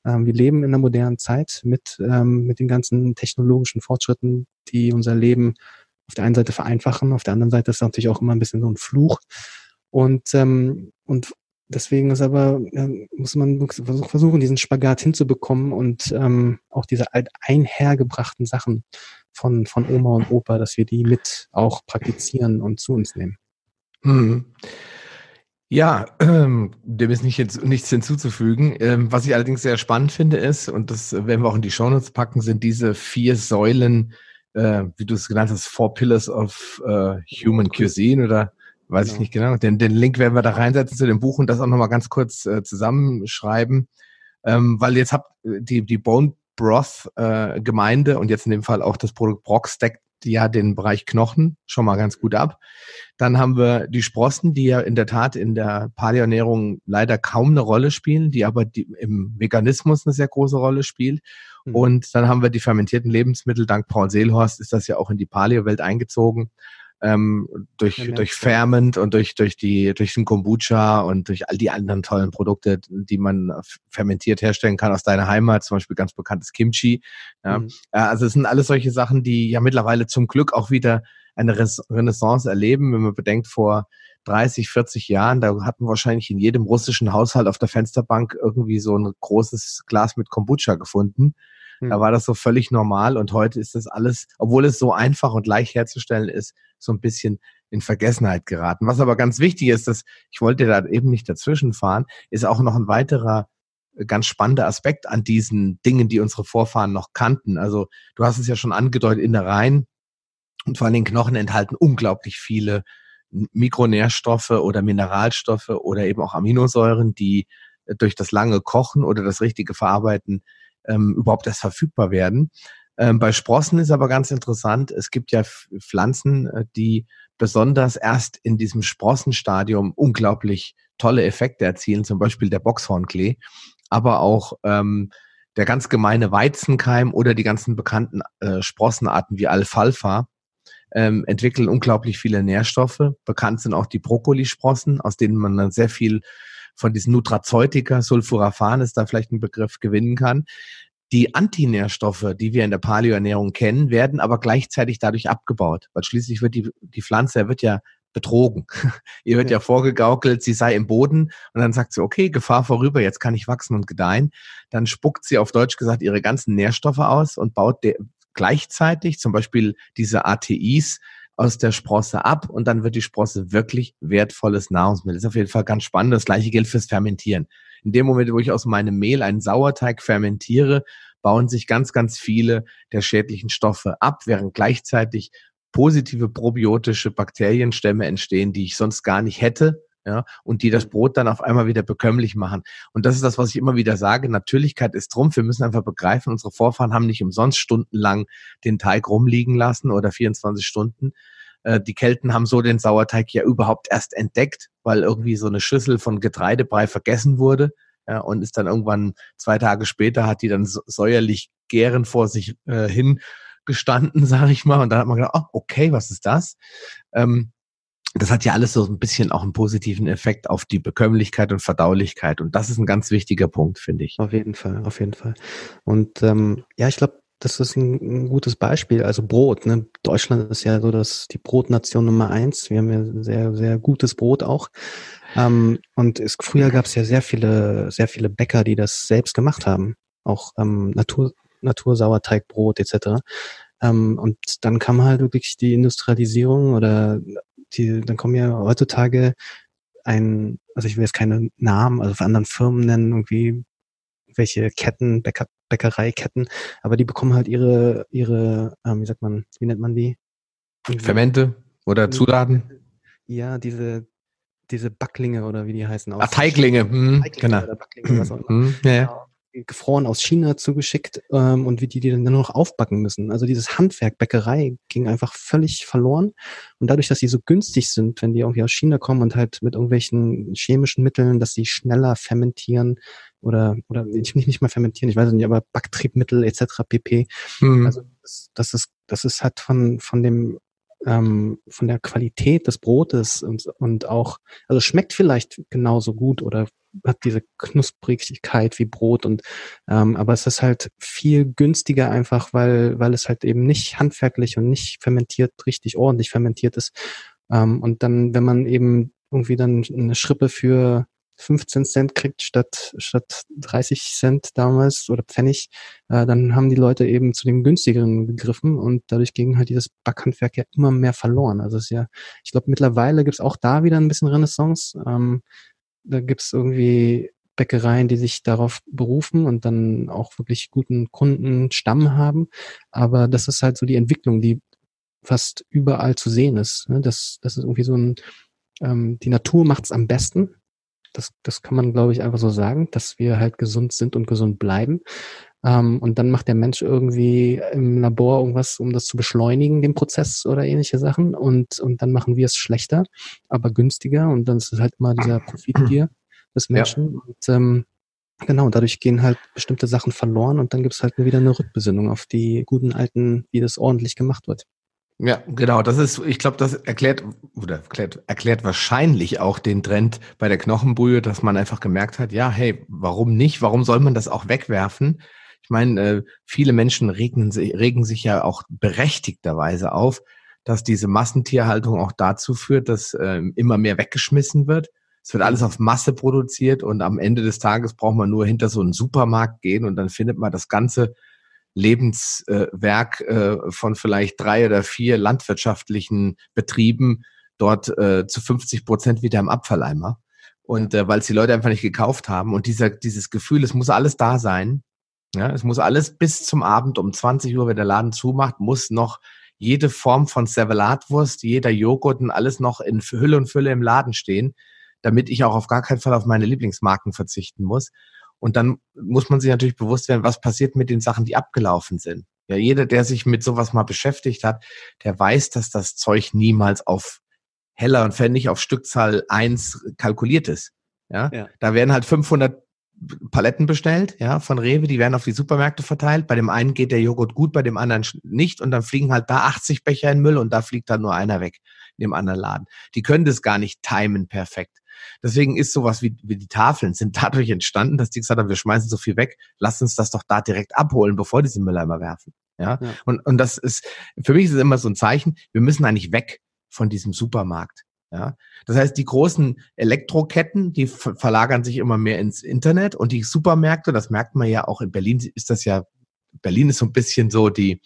Ähm, wir leben in einer modernen Zeit mit, ähm, mit den ganzen technologischen Fortschritten, die unser Leben auf der einen Seite vereinfachen, auf der anderen Seite ist natürlich auch immer ein bisschen so ein Fluch. Und, ähm, und deswegen ist aber, äh, muss man versuchen, diesen Spagat hinzubekommen und ähm, auch diese alt einhergebrachten Sachen von, von Oma und Opa, dass wir die mit auch praktizieren und zu uns nehmen. Mhm. Ja, ähm, dem ist nicht jetzt, nichts hinzuzufügen. Ähm, was ich allerdings sehr spannend finde ist, und das werden wir auch in die Shownotes packen, sind diese vier Säulen, äh, wie du es genannt hast, Four Pillars of äh, Human Cuisine oder weiß genau. ich nicht genau. Den, den Link werden wir da reinsetzen zu dem Buch und das auch nochmal ganz kurz äh, zusammenschreiben. Ähm, weil jetzt habt die, die Bone Broth äh, Gemeinde und jetzt in dem Fall auch das Produkt Brock deckt ja den Bereich Knochen schon mal ganz gut ab. Dann haben wir die Sprossen, die ja in der Tat in der Paleoernährung leider kaum eine Rolle spielen, die aber die, im Veganismus eine sehr große Rolle spielt. Mhm. Und dann haben wir die fermentierten Lebensmittel. Dank Paul Seelhorst ist das ja auch in die Paleo-Welt eingezogen ähm, durch, ja, durch Ferment und durch, durch die, durch den Kombucha und durch all die anderen tollen Produkte, die man fermentiert herstellen kann aus deiner Heimat, zum Beispiel ganz bekanntes Kimchi. Ja. Mhm. Also es sind alles solche Sachen, die ja mittlerweile zum Glück auch wieder eine Renaissance erleben, wenn man bedenkt, vor 30, 40 Jahren, da hatten wir wahrscheinlich in jedem russischen Haushalt auf der Fensterbank irgendwie so ein großes Glas mit Kombucha gefunden. Da hm. war das so völlig normal und heute ist das alles, obwohl es so einfach und leicht herzustellen ist, so ein bisschen in Vergessenheit geraten. Was aber ganz wichtig ist, dass ich wollte da eben nicht dazwischen fahren, ist auch noch ein weiterer äh, ganz spannender Aspekt an diesen Dingen, die unsere Vorfahren noch kannten. Also du hast es ja schon angedeutet, Innereien und vor allem Knochen enthalten unglaublich viele Mikronährstoffe oder Mineralstoffe oder eben auch Aminosäuren, die äh, durch das lange Kochen oder das richtige Verarbeiten ähm, überhaupt erst verfügbar werden. Ähm, bei Sprossen ist aber ganz interessant, es gibt ja Pflanzen, äh, die besonders erst in diesem Sprossenstadium unglaublich tolle Effekte erzielen, zum Beispiel der Boxhornklee, aber auch ähm, der ganz gemeine Weizenkeim oder die ganzen bekannten äh, Sprossenarten wie Alfalfa ähm, entwickeln unglaublich viele Nährstoffe. Bekannt sind auch die Brokkolisprossen, aus denen man dann sehr viel von diesen Nutrazeutika, Sulforaphan ist da vielleicht ein Begriff, gewinnen kann. Die Antinährstoffe, die wir in der Paleoernährung kennen, werden aber gleichzeitig dadurch abgebaut, weil schließlich wird die, die Pflanze wird ja betrogen. Ihr wird ja. ja vorgegaukelt, sie sei im Boden und dann sagt sie, okay, Gefahr vorüber, jetzt kann ich wachsen und gedeihen. Dann spuckt sie auf Deutsch gesagt ihre ganzen Nährstoffe aus und baut gleichzeitig, zum Beispiel diese ATIs, aus der Sprosse ab und dann wird die Sprosse wirklich wertvolles Nahrungsmittel. Das ist auf jeden Fall ganz spannend. Das gleiche gilt fürs Fermentieren. In dem Moment, wo ich aus meinem Mehl einen Sauerteig fermentiere, bauen sich ganz, ganz viele der schädlichen Stoffe ab, während gleichzeitig positive probiotische Bakterienstämme entstehen, die ich sonst gar nicht hätte, ja, und die das Brot dann auf einmal wieder bekömmlich machen. Und das ist das, was ich immer wieder sage. Natürlichkeit ist Trumpf. Wir müssen einfach begreifen, unsere Vorfahren haben nicht umsonst stundenlang den Teig rumliegen lassen oder 24 Stunden. Äh, die Kelten haben so den Sauerteig ja überhaupt erst entdeckt, weil irgendwie so eine Schüssel von Getreidebrei vergessen wurde. Ja, und ist dann irgendwann zwei Tage später hat die dann säuerlich gären vor sich äh, hin gestanden, sage ich mal. Und dann hat man gedacht, oh, okay, was ist das? Ähm, das hat ja alles so ein bisschen auch einen positiven Effekt auf die Bekömmlichkeit und Verdaulichkeit. Und das ist ein ganz wichtiger Punkt, finde ich. Auf jeden Fall, auf jeden Fall. Und ähm, ja, ich glaube, das ist ein, ein, gutes Beispiel. Also Brot. Ne? Deutschland ist ja so dass die Brotnation Nummer eins. Wir haben ja sehr, sehr gutes Brot auch. Ähm, und es, früher gab es ja sehr viele, sehr viele Bäcker, die das selbst gemacht haben. Auch ähm, Natur, Natursauerteigbrot etc. Ähm, und dann kam halt wirklich die Industrialisierung oder die, dann kommen ja heutzutage ein, also ich will jetzt keine Namen, also von anderen Firmen nennen, irgendwie welche Ketten, Bäcker, Bäckereiketten, aber die bekommen halt ihre, ihre, ähm, wie sagt man, wie nennt man die? Fermente oder Zutaten? Ja, diese, diese Backlinge oder wie die heißen. Aus ah, Teiglinge, hm, Teiglinge genau. Backlinge, immer. Hm, ja, ja. Gefroren aus China zugeschickt ähm, und wie die die dann nur noch aufbacken müssen. Also dieses Handwerk, Bäckerei ging einfach völlig verloren. Und dadurch, dass sie so günstig sind, wenn die irgendwie aus China kommen und halt mit irgendwelchen chemischen Mitteln, dass sie schneller fermentieren oder oder ich nicht nicht mal fermentieren, ich weiß nicht, aber Backtriebmittel etc. pp. Mhm. Also das, das ist das ist halt von von dem ähm, von der Qualität des Brotes und, und auch, also schmeckt vielleicht genauso gut oder hat diese Knusprigkeit wie Brot und ähm, aber es ist halt viel günstiger einfach, weil weil es halt eben nicht handwerklich und nicht fermentiert richtig ordentlich fermentiert ist. Ähm, und dann wenn man eben irgendwie dann eine Schrippe für 15 Cent kriegt statt, statt 30 Cent damals oder Pfennig, äh, dann haben die Leute eben zu dem günstigeren gegriffen und dadurch ging halt dieses Backhandwerk ja immer mehr verloren. Also es ist ja, ich glaube, mittlerweile gibt's auch da wieder ein bisschen Renaissance. Ähm, da gibt's irgendwie Bäckereien, die sich darauf berufen und dann auch wirklich guten Kundenstamm haben. Aber das ist halt so die Entwicklung, die fast überall zu sehen ist. Ne? Das, das ist irgendwie so ein, ähm, die Natur macht's am besten das, das kann man, glaube ich, einfach so sagen, dass wir halt gesund sind und gesund bleiben. Ähm, und dann macht der Mensch irgendwie im Labor irgendwas, um das zu beschleunigen, den Prozess oder ähnliche Sachen. Und, und dann machen wir es schlechter, aber günstiger. Und dann ist es halt immer dieser Profitgier des Menschen. Ja. Und ähm, genau, dadurch gehen halt bestimmte Sachen verloren und dann gibt es halt wieder eine Rückbesinnung auf die guten alten, wie das ordentlich gemacht wird. Ja, genau. Das ist, ich glaube, das erklärt oder erklärt, erklärt wahrscheinlich auch den Trend bei der Knochenbrühe, dass man einfach gemerkt hat, ja, hey, warum nicht? Warum soll man das auch wegwerfen? Ich meine, äh, viele Menschen regen, regen sich ja auch berechtigterweise auf, dass diese Massentierhaltung auch dazu führt, dass äh, immer mehr weggeschmissen wird. Es wird alles auf Masse produziert und am Ende des Tages braucht man nur hinter so einen Supermarkt gehen und dann findet man das ganze Lebenswerk äh, von vielleicht drei oder vier landwirtschaftlichen Betrieben dort äh, zu 50 Prozent wieder im Abfalleimer. Und äh, weil es die Leute einfach nicht gekauft haben und dieser, dieses Gefühl, es muss alles da sein. Ja, es muss alles bis zum Abend um 20 Uhr, wenn der Laden zumacht, muss noch jede Form von Servelatwurst, jeder Joghurt und alles noch in Hülle und Fülle im Laden stehen, damit ich auch auf gar keinen Fall auf meine Lieblingsmarken verzichten muss. Und dann muss man sich natürlich bewusst werden, was passiert mit den Sachen, die abgelaufen sind. Ja, jeder, der sich mit sowas mal beschäftigt hat, der weiß, dass das Zeug niemals auf Heller und Pfennig auf Stückzahl eins kalkuliert ist. Ja, ja. da werden halt 500 Paletten bestellt, ja, von Rewe, die werden auf die Supermärkte verteilt. Bei dem einen geht der Joghurt gut, bei dem anderen nicht und dann fliegen halt da 80 Becher in Müll und da fliegt dann nur einer weg in dem anderen Laden. Die können das gar nicht timen perfekt. Deswegen ist sowas wie, wie die Tafeln sind dadurch entstanden, dass die gesagt haben, wir schmeißen so viel weg, lass uns das doch da direkt abholen, bevor diese Mülleimer werfen. Ja? ja. Und, und das ist, für mich ist es immer so ein Zeichen, wir müssen eigentlich weg von diesem Supermarkt. Ja, das heißt, die großen Elektroketten, die verlagern sich immer mehr ins Internet und die Supermärkte, das merkt man ja auch in Berlin, ist das ja, Berlin ist so ein bisschen so die,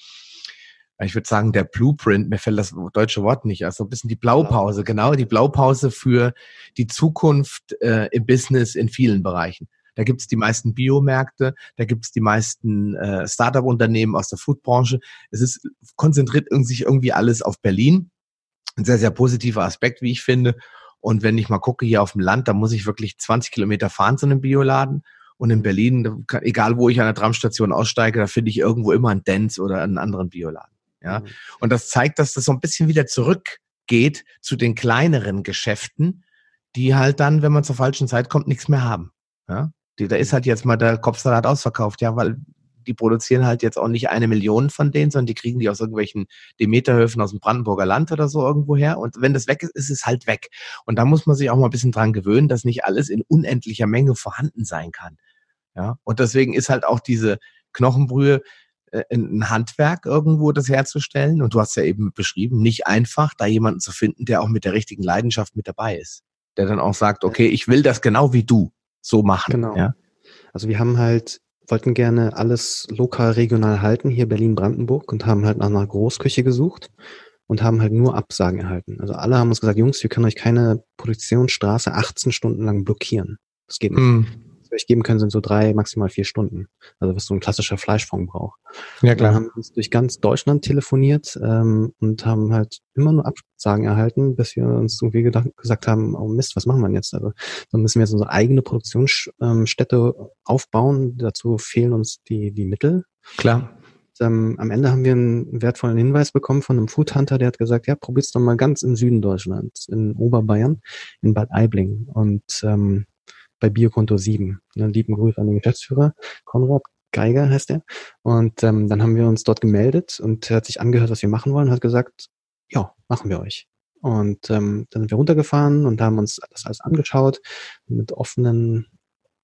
ich würde sagen, der Blueprint, mir fällt das deutsche Wort nicht, also ein bisschen die Blaupause, genau, die Blaupause für die Zukunft äh, im Business in vielen Bereichen. Da gibt es die meisten Biomärkte, da gibt es die meisten äh, Startup-Unternehmen aus der Foodbranche. Es ist konzentriert sich irgendwie alles auf Berlin. Ein sehr, sehr positiver Aspekt, wie ich finde. Und wenn ich mal gucke hier auf dem Land, da muss ich wirklich 20 Kilometer fahren zu einem Bioladen. Und in Berlin, egal wo ich an der Tramstation aussteige, da finde ich irgendwo immer einen Dance oder einen anderen Bioladen. Ja. Mhm. Und das zeigt, dass das so ein bisschen wieder zurückgeht zu den kleineren Geschäften, die halt dann, wenn man zur falschen Zeit kommt, nichts mehr haben. Ja. Die, da ist halt jetzt mal der Kopfsalat ausverkauft, ja, weil die produzieren halt jetzt auch nicht eine Million von denen, sondern die kriegen die aus irgendwelchen Demeterhöfen aus dem Brandenburger Land oder so irgendwo her. Und wenn das weg ist, ist es halt weg. Und da muss man sich auch mal ein bisschen dran gewöhnen, dass nicht alles in unendlicher Menge vorhanden sein kann. Ja, und deswegen ist halt auch diese Knochenbrühe ein Handwerk irgendwo, das herzustellen. Und du hast ja eben beschrieben, nicht einfach, da jemanden zu finden, der auch mit der richtigen Leidenschaft mit dabei ist. Der dann auch sagt, okay, ich will das genau wie du so machen. Genau. Ja? Also wir haben halt, wollten gerne alles lokal, regional halten, hier Berlin-Brandenburg und haben halt nach einer Großküche gesucht und haben halt nur Absagen erhalten. Also alle haben uns gesagt, Jungs, wir können euch keine Produktionsstraße 18 Stunden lang blockieren. Das geht nicht. Hm wir euch geben können, sind so drei, maximal vier Stunden. Also was so ein klassischer Fleischfond braucht. Ja, klar. Wir haben uns durch ganz Deutschland telefoniert ähm, und haben halt immer nur Absagen erhalten, bis wir uns irgendwie gedacht, gesagt haben, oh Mist, was machen wir jetzt? Also dann müssen wir jetzt unsere eigene Produktionsstätte aufbauen. Dazu fehlen uns die, die Mittel. Klar. Ähm, am Ende haben wir einen wertvollen Hinweis bekommen von einem Foodhunter, der hat gesagt, ja, probier's doch mal ganz im Süden Deutschlands, in Oberbayern, in Bad Aibling. Und ähm, bei Biokonto 7. Einen lieben Gruß an den Geschäftsführer, Konrad Geiger heißt er. Und ähm, dann haben wir uns dort gemeldet und er hat sich angehört, was wir machen wollen, und hat gesagt, ja, machen wir euch. Und ähm, dann sind wir runtergefahren und haben uns das alles angeschaut, mit offenen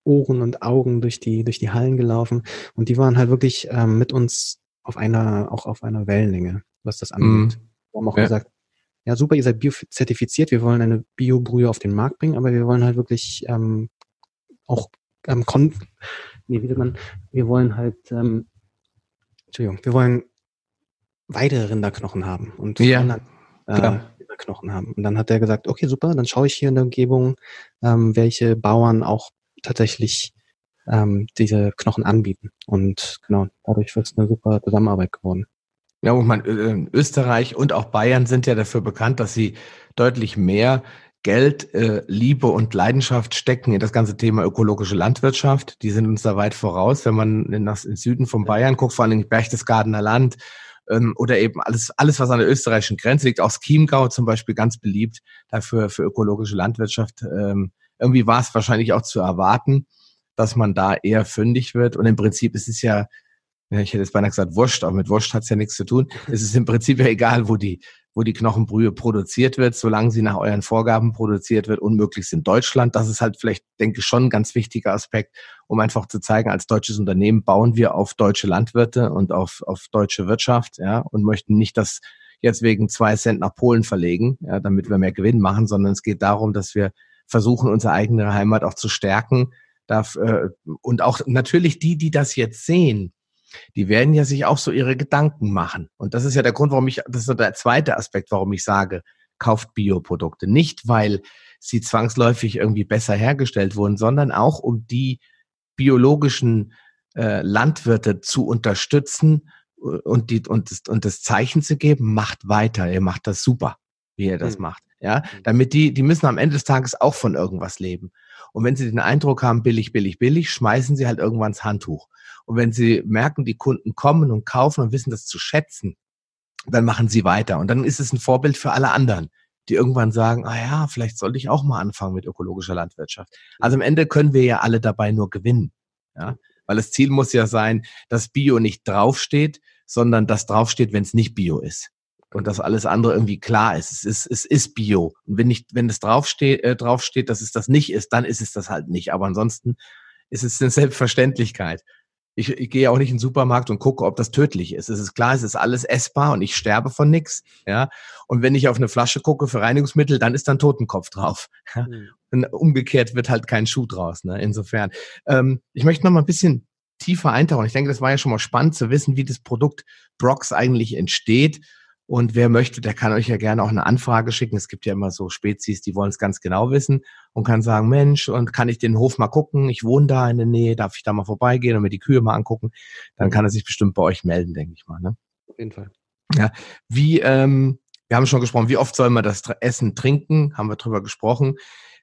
Ohren und Augen durch die, durch die Hallen gelaufen. Und die waren halt wirklich ähm, mit uns auf einer, auch auf einer Wellenlänge, was das angeht. Mhm. Wir haben auch ja. gesagt, ja super, ihr seid biozertifiziert, wir wollen eine Biobrühe auf den Markt bringen, aber wir wollen halt wirklich ähm, auch ähm, kon nee, wie man, wir wollen halt, ähm, Entschuldigung, wir wollen weitere Rinderknochen haben und ja, äh, Rinderknochen haben. Und dann hat er gesagt, okay, super, dann schaue ich hier in der Umgebung, ähm, welche Bauern auch tatsächlich ähm, diese Knochen anbieten. Und genau, dadurch wird es eine super Zusammenarbeit geworden. Ja, und man, äh, Österreich und auch Bayern sind ja dafür bekannt, dass sie deutlich mehr Geld, äh, Liebe und Leidenschaft stecken in das ganze Thema ökologische Landwirtschaft. Die sind uns da weit voraus. Wenn man in das, in Süden von Bayern guckt, vor allem Berchtesgadener Land ähm, oder eben alles, alles, was an der österreichischen Grenze liegt, auch das Chiemgau zum Beispiel ganz beliebt dafür für ökologische Landwirtschaft. Ähm, irgendwie war es wahrscheinlich auch zu erwarten, dass man da eher fündig wird. Und im Prinzip ist es ja ich hätte jetzt beinahe gesagt, Wurscht, aber mit Wurscht hat es ja nichts zu tun. Es ist im Prinzip ja egal, wo die, wo die Knochenbrühe produziert wird, solange sie nach euren Vorgaben produziert wird, unmöglichst in Deutschland. Das ist halt vielleicht, denke ich, schon ein ganz wichtiger Aspekt, um einfach zu zeigen, als deutsches Unternehmen bauen wir auf deutsche Landwirte und auf, auf deutsche Wirtschaft, ja, und möchten nicht das jetzt wegen zwei Cent nach Polen verlegen, ja, damit wir mehr Gewinn machen, sondern es geht darum, dass wir versuchen, unsere eigene Heimat auch zu stärken. Darf, äh, und auch natürlich die, die das jetzt sehen, die werden ja sich auch so ihre Gedanken machen. Und das ist ja der Grund, warum ich, das ist der zweite Aspekt, warum ich sage, kauft Bioprodukte. Nicht, weil sie zwangsläufig irgendwie besser hergestellt wurden, sondern auch um die biologischen äh, Landwirte zu unterstützen äh, und, die, und, das, und das Zeichen zu geben, macht weiter, ihr macht das super, wie ihr das mhm. macht. Ja, hm. damit die, die müssen am Ende des Tages auch von irgendwas leben. Und wenn sie den Eindruck haben, billig, billig, billig, schmeißen sie halt irgendwann das Handtuch. Und wenn sie merken, die Kunden kommen und kaufen und wissen das zu schätzen, dann machen sie weiter. Und dann ist es ein Vorbild für alle anderen, die irgendwann sagen, ah ja, vielleicht sollte ich auch mal anfangen mit ökologischer Landwirtschaft. Also am Ende können wir ja alle dabei nur gewinnen. Ja? Weil das Ziel muss ja sein, dass Bio nicht draufsteht, sondern dass draufsteht, wenn es nicht Bio ist. Und dass alles andere irgendwie klar ist. Es ist, es ist Bio. Und wenn nicht, wenn es draufsteht, äh, draufsteht, dass es das nicht ist, dann ist es das halt nicht. Aber ansonsten ist es eine Selbstverständlichkeit. Ich, ich gehe auch nicht in den Supermarkt und gucke, ob das tödlich ist. Es ist klar, es ist alles essbar und ich sterbe von nichts. Ja. Und wenn ich auf eine Flasche gucke für Reinigungsmittel, dann ist dann Totenkopf drauf. Ja? Mhm. Und umgekehrt wird halt kein Schuh draus. Ne? Insofern. Ähm, ich möchte noch mal ein bisschen tiefer eintauchen. Ich denke, das war ja schon mal spannend zu wissen, wie das Produkt Brox eigentlich entsteht. Und wer möchte, der kann euch ja gerne auch eine Anfrage schicken. Es gibt ja immer so Spezies, die wollen es ganz genau wissen und kann sagen, Mensch, und kann ich den Hof mal gucken? Ich wohne da in der Nähe, darf ich da mal vorbeigehen und mir die Kühe mal angucken? Dann kann er sich bestimmt bei euch melden, denke ich mal. Ne? Auf jeden Fall. Ja, wie, ähm, wir haben schon gesprochen, wie oft soll man das Essen trinken? Haben wir drüber gesprochen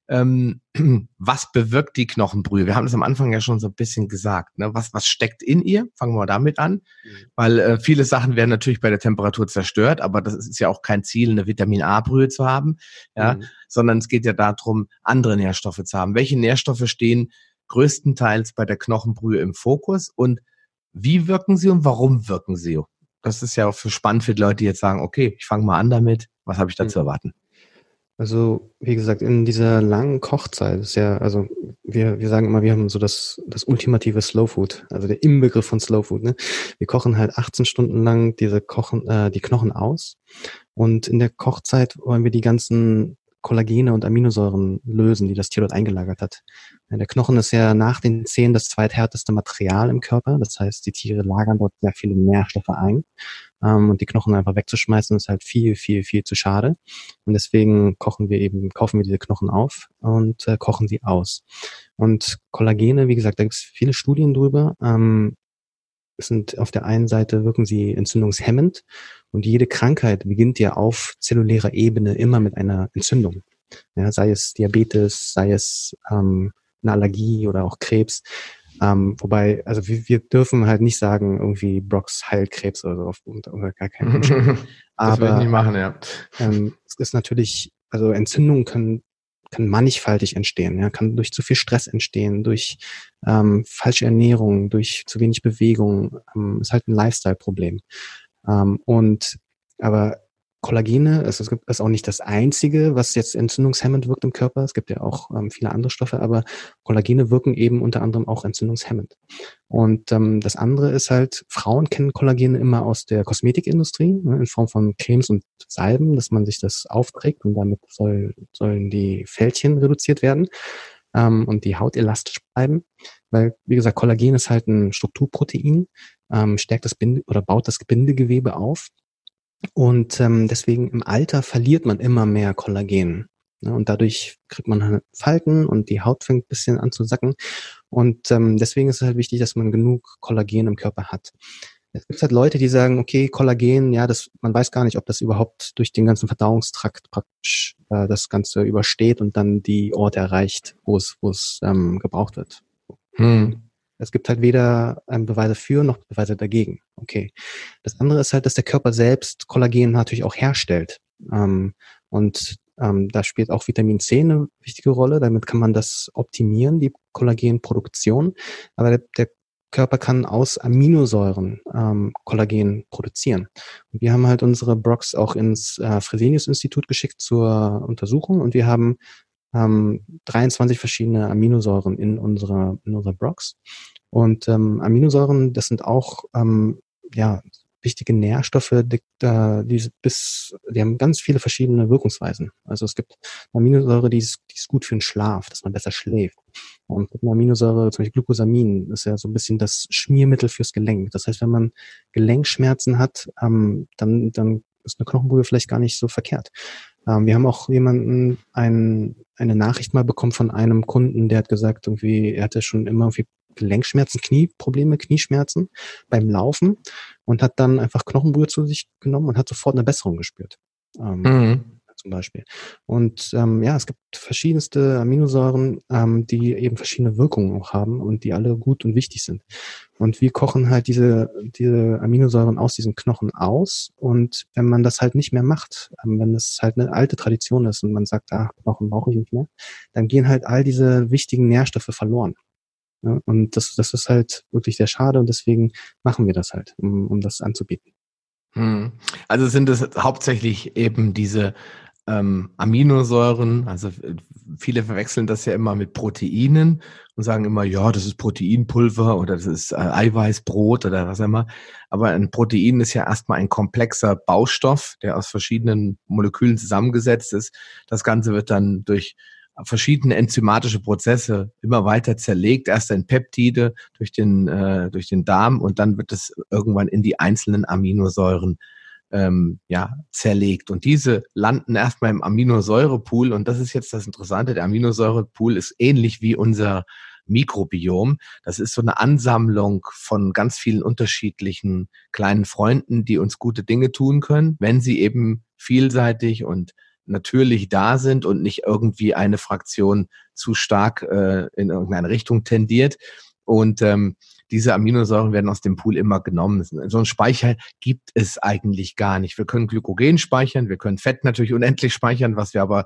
ähm, was bewirkt die Knochenbrühe? Wir haben das am Anfang ja schon so ein bisschen gesagt. Ne? Was, was steckt in ihr? Fangen wir damit an. Mhm. Weil äh, viele Sachen werden natürlich bei der Temperatur zerstört, aber das ist ja auch kein Ziel, eine Vitamin A-Brühe zu haben, ja, mhm. sondern es geht ja darum, andere Nährstoffe zu haben. Welche Nährstoffe stehen größtenteils bei der Knochenbrühe im Fokus und wie wirken sie und warum wirken sie? Das ist ja auch für spannend für die Leute, die jetzt sagen, okay, ich fange mal an damit. Was habe ich da mhm. zu erwarten? Also, wie gesagt, in dieser langen Kochzeit ist ja, also wir, wir sagen immer, wir haben so das, das ultimative Slow Food, also der Inbegriff von Slow Food. Ne? Wir kochen halt 18 Stunden lang diese Kochen, äh, die Knochen aus. Und in der Kochzeit wollen wir die ganzen Kollagene und Aminosäuren lösen, die das Tier dort eingelagert hat. Der Knochen ist ja nach den Zähnen das zweithärteste Material im Körper. Das heißt, die Tiere lagern dort sehr viele Nährstoffe ein. Ähm, und die Knochen einfach wegzuschmeißen, ist halt viel, viel, viel zu schade. Und deswegen kochen wir eben, kaufen wir diese Knochen auf und äh, kochen sie aus. Und Kollagene, wie gesagt, da gibt es viele Studien drüber. Ähm, sind auf der einen Seite wirken sie entzündungshemmend und jede Krankheit beginnt ja auf zellulärer Ebene immer mit einer Entzündung. Ja, sei es Diabetes, sei es ähm, eine Allergie oder auch Krebs. Ähm, wobei, also wir, wir dürfen halt nicht sagen, irgendwie Brox heilt Krebs oder so, auf, oder gar keinen. Aber, das ich nicht machen, ja. Ähm, es ist natürlich, also Entzündungen können kann mannigfaltig entstehen. Ja, kann durch zu viel Stress entstehen, durch ähm, falsche Ernährung, durch zu wenig Bewegung. Ähm, ist halt ein Lifestyle-Problem. Ähm, und aber Kollagene es, es gibt, ist auch nicht das einzige, was jetzt entzündungshemmend wirkt im Körper. Es gibt ja auch ähm, viele andere Stoffe, aber Kollagene wirken eben unter anderem auch entzündungshemmend. Und ähm, das andere ist halt, Frauen kennen Kollagene immer aus der Kosmetikindustrie, ne, in Form von Cremes und Salben, dass man sich das aufträgt und damit soll, sollen die Fältchen reduziert werden ähm, und die Haut elastisch bleiben. Weil, wie gesagt, Kollagen ist halt ein Strukturprotein, ähm, stärkt das Binde oder baut das Bindegewebe auf und ähm, deswegen im Alter verliert man immer mehr Kollagen. Ne? Und dadurch kriegt man halt Falten und die Haut fängt bisschen an zu sacken. Und ähm, deswegen ist es halt wichtig, dass man genug Kollagen im Körper hat. Es gibt halt Leute, die sagen, okay, Kollagen, ja, das, man weiß gar nicht, ob das überhaupt durch den ganzen Verdauungstrakt praktisch äh, das Ganze übersteht und dann die Orte erreicht, wo es, wo es ähm, gebraucht wird. Hm. Es gibt halt weder ähm, Beweise für noch Beweise dagegen. Okay. Das andere ist halt, dass der Körper selbst Kollagen natürlich auch herstellt. Ähm, und ähm, da spielt auch Vitamin C eine wichtige Rolle. Damit kann man das optimieren, die Kollagenproduktion. Aber der, der Körper kann aus Aminosäuren ähm, Kollagen produzieren. Und wir haben halt unsere Brox auch ins äh, Fresenius-Institut geschickt zur Untersuchung und wir haben ähm, 23 verschiedene Aminosäuren in unserer, in unserer Brox. Und ähm, Aminosäuren, das sind auch ähm, ja, wichtige Nährstoffe, die, äh, die bis, die haben ganz viele verschiedene Wirkungsweisen. Also es gibt Aminosäure, die ist, die ist gut für den Schlaf, dass man besser schläft. Und eine Aminosäure, zum Beispiel Glucosamin, ist ja so ein bisschen das Schmiermittel fürs Gelenk. Das heißt, wenn man Gelenkschmerzen hat, ähm, dann, dann ist eine Knochenbrühe vielleicht gar nicht so verkehrt. Ähm, wir haben auch jemanden ein, eine Nachricht mal bekommen von einem Kunden, der hat gesagt, irgendwie, er hatte schon immer irgendwie Gelenkschmerzen, Knieprobleme, Knieschmerzen beim Laufen und hat dann einfach Knochenbrühe zu sich genommen und hat sofort eine Besserung gespürt. Ähm, mhm zum Beispiel. Und ähm, ja, es gibt verschiedenste Aminosäuren, ähm, die eben verschiedene Wirkungen auch haben und die alle gut und wichtig sind. Und wir kochen halt diese, diese Aminosäuren aus diesen Knochen aus. Und wenn man das halt nicht mehr macht, ähm, wenn das halt eine alte Tradition ist und man sagt, ah, Knochen brauche ich nicht mehr, dann gehen halt all diese wichtigen Nährstoffe verloren. Ja, und das, das ist halt wirklich sehr schade und deswegen machen wir das halt, um, um das anzubieten. Hm. Also sind es hauptsächlich eben diese ähm, Aminosäuren, also äh, viele verwechseln das ja immer mit Proteinen und sagen immer, ja, das ist Proteinpulver oder das ist äh, Eiweißbrot oder was immer. Aber ein Protein ist ja erstmal ein komplexer Baustoff, der aus verschiedenen Molekülen zusammengesetzt ist. Das Ganze wird dann durch verschiedene enzymatische Prozesse immer weiter zerlegt, erst in Peptide durch den, äh, durch den Darm und dann wird es irgendwann in die einzelnen Aminosäuren ähm, ja, zerlegt. Und diese landen erstmal im Aminosäurepool und das ist jetzt das Interessante, der Aminosäurepool ist ähnlich wie unser Mikrobiom. Das ist so eine Ansammlung von ganz vielen unterschiedlichen kleinen Freunden, die uns gute Dinge tun können, wenn sie eben vielseitig und natürlich da sind und nicht irgendwie eine Fraktion zu stark äh, in irgendeine Richtung tendiert. Und ähm, diese Aminosäuren werden aus dem Pool immer genommen. So ein Speicher gibt es eigentlich gar nicht. Wir können Glykogen speichern, wir können Fett natürlich unendlich speichern, was wir aber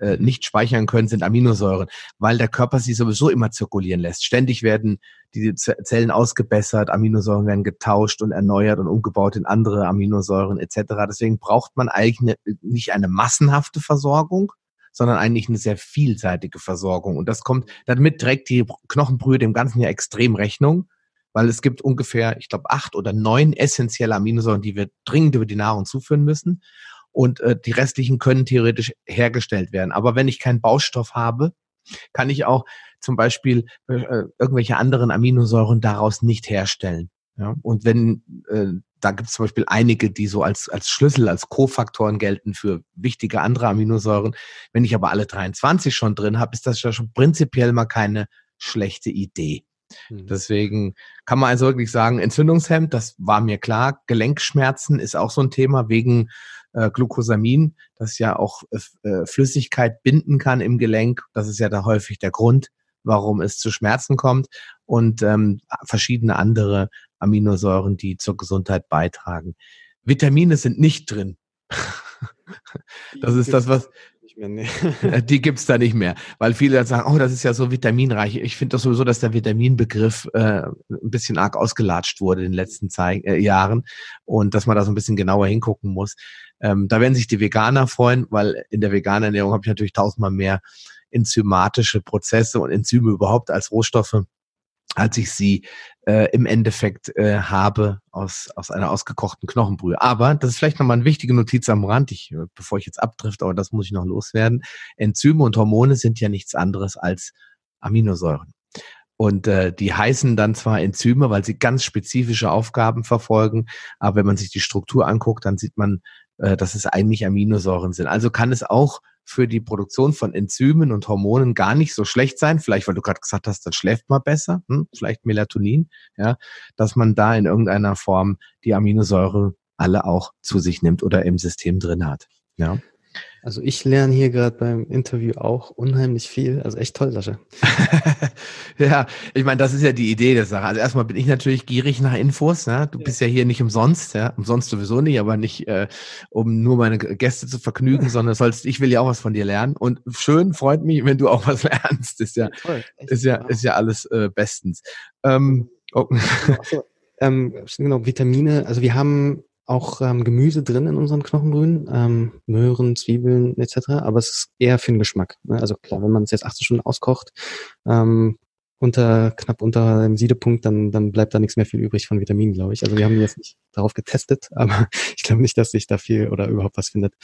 äh, nicht speichern können, sind Aminosäuren, weil der Körper sie sowieso immer zirkulieren lässt. Ständig werden die Zellen ausgebessert, Aminosäuren werden getauscht und erneuert und umgebaut in andere Aminosäuren etc. Deswegen braucht man eigentlich eine, nicht eine massenhafte Versorgung, sondern eigentlich eine sehr vielseitige Versorgung. Und das kommt, damit trägt die Knochenbrühe dem Ganzen ja extrem Rechnung, weil es gibt ungefähr, ich glaube, acht oder neun essentielle Aminosäuren, die wir dringend über die Nahrung zuführen müssen und äh, die restlichen können theoretisch hergestellt werden. Aber wenn ich keinen Baustoff habe, kann ich auch zum Beispiel äh, irgendwelche anderen Aminosäuren daraus nicht herstellen. Ja? Und wenn äh, da gibt es zum Beispiel einige, die so als, als Schlüssel, als Kofaktoren gelten für wichtige andere Aminosäuren. Wenn ich aber alle 23 schon drin habe, ist das ja schon prinzipiell mal keine schlechte Idee. Mhm. Deswegen kann man also wirklich sagen, Entzündungshemd, das war mir klar. Gelenkschmerzen ist auch so ein Thema wegen äh, Glucosamin, das ja auch äh, äh, Flüssigkeit binden kann im Gelenk. Das ist ja da häufig der Grund, warum es zu Schmerzen kommt und ähm, verschiedene andere Aminosäuren, die zur Gesundheit beitragen. Vitamine sind nicht drin. das ist das, was mehr. Nee. Die gibt's da nicht mehr, weil viele dann sagen, oh, das ist ja so vitaminreich. Ich finde doch sowieso, dass der Vitaminbegriff äh, ein bisschen arg ausgelatscht wurde in den letzten Zei äh, Jahren und dass man da so ein bisschen genauer hingucken muss. Ähm, da werden sich die Veganer freuen, weil in der veganen Ernährung habe ich natürlich tausendmal mehr enzymatische Prozesse und Enzyme überhaupt als Rohstoffe als ich sie äh, im Endeffekt äh, habe aus, aus einer ausgekochten Knochenbrühe. Aber das ist vielleicht nochmal eine wichtige Notiz am Rand, ich, äh, bevor ich jetzt abdrift, aber das muss ich noch loswerden. Enzyme und Hormone sind ja nichts anderes als Aminosäuren. Und äh, die heißen dann zwar Enzyme, weil sie ganz spezifische Aufgaben verfolgen, aber wenn man sich die Struktur anguckt, dann sieht man, äh, dass es eigentlich Aminosäuren sind. Also kann es auch für die Produktion von Enzymen und Hormonen gar nicht so schlecht sein. Vielleicht, weil du gerade gesagt hast, dann schläft man besser, hm? vielleicht Melatonin, ja, dass man da in irgendeiner Form die Aminosäure alle auch zu sich nimmt oder im System drin hat. Ja. Also ich lerne hier gerade beim Interview auch unheimlich viel. Also echt toll, Sascha. ja, ich meine, das ist ja die Idee der Sache. Also erstmal bin ich natürlich gierig nach Infos. Ja? Du ja. bist ja hier nicht umsonst, ja, umsonst sowieso nicht, aber nicht, äh, um nur meine Gäste zu vergnügen, sondern sollst, ich will ja auch was von dir lernen. Und schön, freut mich, wenn du auch was lernst. Ist ja, toll, ist ja, ist ja alles äh, bestens. Ähm, oh. ähm, genau, Vitamine. Also wir haben auch ähm, Gemüse drin in unseren Knochenbrühen, ähm, Möhren, Zwiebeln etc. Aber es ist eher für den Geschmack. Ne? Also klar, wenn man es jetzt 18 Stunden auskocht, ähm, unter knapp unter dem Siedepunkt, dann, dann bleibt da nichts mehr viel übrig von Vitaminen, glaube ich. Also wir haben jetzt nicht darauf getestet, aber ich glaube nicht, dass sich da viel oder überhaupt was findet.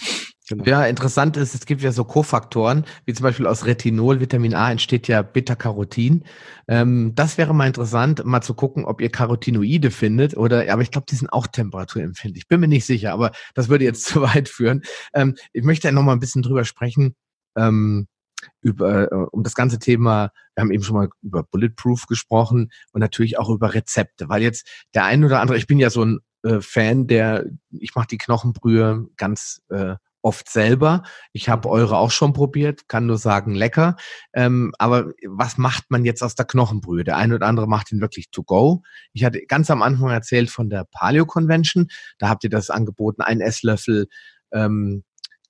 Genau. Ja, interessant ist, es gibt ja so Kofaktoren, wie zum Beispiel aus Retinol, Vitamin A entsteht ja Beta-Carotin. Ähm, das wäre mal interessant, mal zu gucken, ob ihr Carotinoide findet oder, aber ich glaube, die sind auch temperaturempfindlich. Bin mir nicht sicher, aber das würde jetzt zu weit führen. Ähm, ich möchte ja noch mal ein bisschen drüber sprechen. Ähm, über äh, um das ganze Thema, wir haben eben schon mal über Bulletproof gesprochen und natürlich auch über Rezepte, weil jetzt der ein oder andere, ich bin ja so ein äh, Fan, der ich mache die Knochenbrühe ganz äh, oft selber. Ich habe eure auch schon probiert, kann nur sagen, lecker. Ähm, aber was macht man jetzt aus der Knochenbrühe? Der eine oder andere macht ihn wirklich to go. Ich hatte ganz am Anfang erzählt von der Paleo Convention. Da habt ihr das angeboten, ein Esslöffel ähm,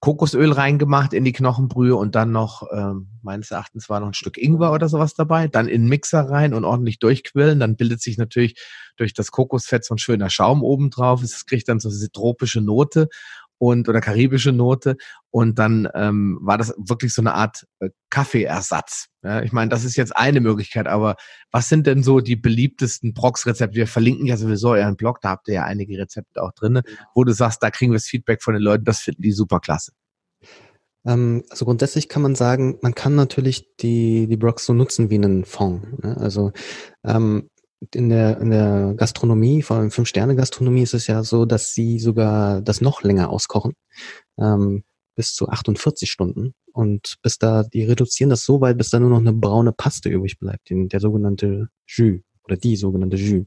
Kokosöl reingemacht in die Knochenbrühe und dann noch, ähm, meines Erachtens war noch ein Stück Ingwer oder sowas dabei, dann in den Mixer rein und ordentlich durchquillen. Dann bildet sich natürlich durch das Kokosfett so ein schöner Schaum oben drauf. Es kriegt dann so diese tropische Note und oder karibische Note und dann ähm, war das wirklich so eine Art äh, Kaffeeersatz. Ja, ich meine, das ist jetzt eine Möglichkeit, aber was sind denn so die beliebtesten Prox-Rezepte? Wir verlinken ja sowieso euren Blog, da habt ihr ja einige Rezepte auch drin, wo du sagst, da kriegen wir das Feedback von den Leuten, das finden die super klasse. Ähm, also grundsätzlich kann man sagen, man kann natürlich die, die Brox so nutzen wie einen Fond. Ne? Also ähm, in der, in der Gastronomie, vor allem Fünf-Sterne-Gastronomie, ist es ja so, dass sie sogar das noch länger auskochen. Ähm, bis zu 48 Stunden. Und bis da, die reduzieren das so weit, bis da nur noch eine braune Paste übrig bleibt, den, der sogenannte Jus oder die sogenannte Jus.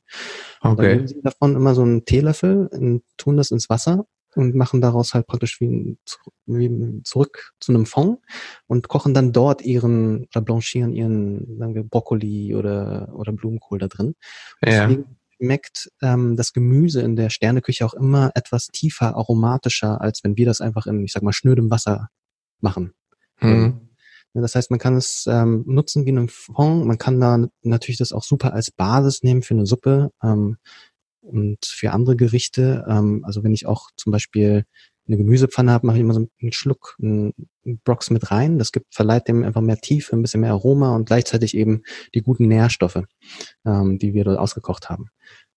Okay. Und dann nehmen sie davon immer so einen Teelöffel und tun das ins Wasser und machen daraus halt praktisch wie, wie zurück zu einem Fond und kochen dann dort ihren oder blanchieren ihren sagen wir, Brokkoli oder oder Blumenkohl da drin. Ja. Deswegen schmeckt ähm, das Gemüse in der Sterneküche auch immer etwas tiefer, aromatischer, als wenn wir das einfach in, ich sag mal, schnödem Wasser machen. Mhm. Das heißt, man kann es ähm, nutzen wie einen Fond. Man kann da natürlich das auch super als Basis nehmen für eine Suppe. Ähm, und für andere Gerichte. Ähm, also wenn ich auch zum Beispiel eine Gemüsepfanne habe, mache ich immer so einen Schluck einen Brox mit rein. Das gibt, verleiht dem einfach mehr Tiefe, ein bisschen mehr Aroma und gleichzeitig eben die guten Nährstoffe, ähm, die wir dort ausgekocht haben.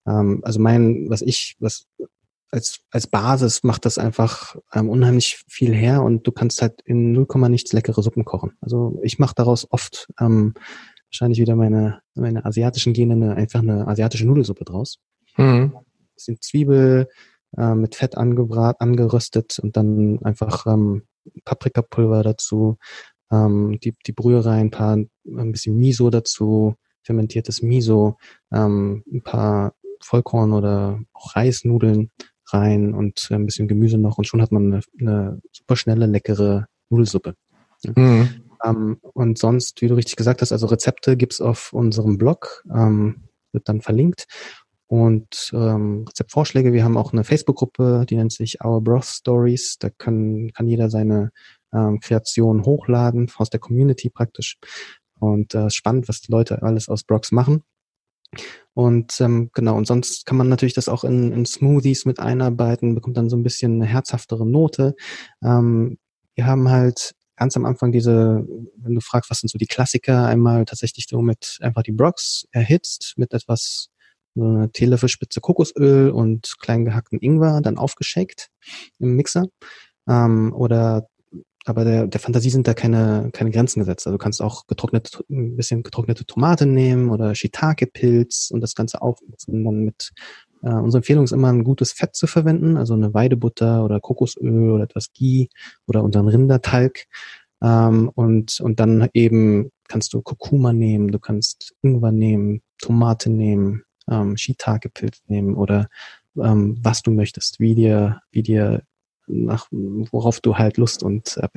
Ähm, also mein, was ich, was als, als Basis macht das einfach ähm, unheimlich viel her und du kannst halt in 0, nichts leckere Suppen kochen. Also ich mache daraus oft ähm, wahrscheinlich wieder meine, meine asiatischen Gene eine, einfach eine asiatische Nudelsuppe draus. Mhm. Bisschen Zwiebel äh, mit Fett angebrat, angeröstet und dann einfach ähm, Paprikapulver dazu, ähm, die, die Brühe rein, ein paar, ein bisschen Miso dazu, fermentiertes Miso, ähm, ein paar Vollkorn oder auch Reisnudeln rein und ein bisschen Gemüse noch und schon hat man eine, eine super schnelle, leckere Nudelsuppe. Mhm. Ähm, und sonst, wie du richtig gesagt hast, also Rezepte gibt's auf unserem Blog, ähm, wird dann verlinkt und ähm, Rezeptvorschläge. Wir haben auch eine Facebook-Gruppe, die nennt sich Our Broth Stories. Da kann, kann jeder seine ähm, Kreation hochladen, aus der Community praktisch. Und äh, spannend, was die Leute alles aus Brox machen. Und ähm, genau, und sonst kann man natürlich das auch in, in Smoothies mit einarbeiten, bekommt dann so ein bisschen eine herzhaftere Note. Ähm, wir haben halt ganz am Anfang diese, wenn du fragst, was sind so die Klassiker, einmal tatsächlich so mit einfach die Brox erhitzt, mit etwas eine Teelöffelspitze Kokosöl und klein gehackten Ingwer, dann aufgeschickt im Mixer. Ähm, oder aber der, der Fantasie sind da keine, keine Grenzen gesetzt. Also du kannst auch getrocknete, ein bisschen getrocknete Tomate nehmen oder Shiitake-Pilz und das Ganze aufmixen. Dann mit äh, unsere Empfehlung ist immer ein gutes Fett zu verwenden, also eine Weidebutter oder Kokosöl oder etwas Ghee oder unseren Rindertalg. Ähm, und, und dann eben kannst du Kurkuma nehmen, du kannst Ingwer nehmen, Tomate nehmen, ähm, Shiitake-Pilz nehmen oder ähm, was du möchtest, wie dir, wie dir nach, worauf du halt Lust und, äh,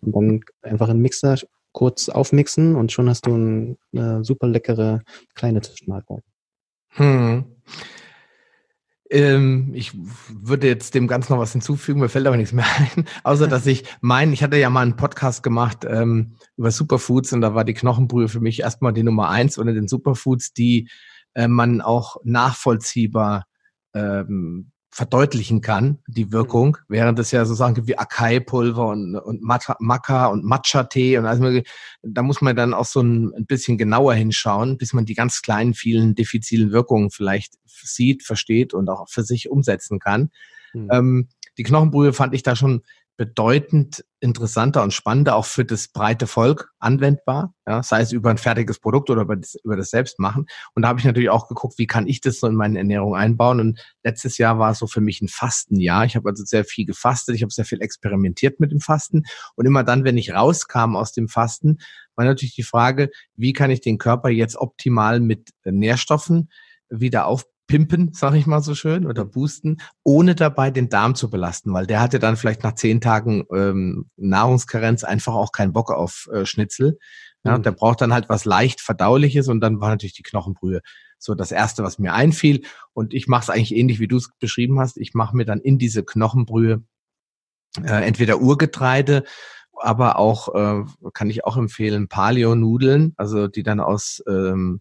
und dann einfach einen Mixer kurz aufmixen und schon hast du ein, eine super leckere kleine Tischmahlzeit. Hm. Ähm, ich würde jetzt dem Ganzen noch was hinzufügen, mir fällt aber nichts mehr ein, außer dass ich meinen, ich hatte ja mal einen Podcast gemacht ähm, über Superfoods und da war die Knochenbrühe für mich erstmal die Nummer eins unter den Superfoods, die äh, man auch nachvollziehbar ähm, verdeutlichen kann, die Wirkung, mhm. während es ja so Sachen gibt wie Akai-Pulver und, und Maca und Matcha-Tee und also da muss man dann auch so ein, ein, bisschen genauer hinschauen, bis man die ganz kleinen, vielen diffizilen Wirkungen vielleicht sieht, versteht und auch für sich umsetzen kann. Mhm. Ähm, die Knochenbrühe fand ich da schon bedeutend interessanter und spannender auch für das breite Volk anwendbar, ja, sei es über ein fertiges Produkt oder über das, über das Selbstmachen. Und da habe ich natürlich auch geguckt, wie kann ich das so in meine Ernährung einbauen. Und letztes Jahr war so für mich ein Fastenjahr. Ich habe also sehr viel gefastet, ich habe sehr viel experimentiert mit dem Fasten. Und immer dann, wenn ich rauskam aus dem Fasten, war natürlich die Frage, wie kann ich den Körper jetzt optimal mit Nährstoffen wieder aufbauen pimpen, sag ich mal so schön, oder boosten, ohne dabei den Darm zu belasten, weil der hatte dann vielleicht nach zehn Tagen ähm, Nahrungskarenz einfach auch keinen Bock auf äh, Schnitzel. Ja, mhm. Der braucht dann halt was leicht verdauliches und dann war natürlich die Knochenbrühe so das erste, was mir einfiel. Und ich mache es eigentlich ähnlich, wie du es beschrieben hast. Ich mache mir dann in diese Knochenbrühe äh, entweder Urgetreide, aber auch äh, kann ich auch empfehlen Paleo-Nudeln, also die dann aus ähm,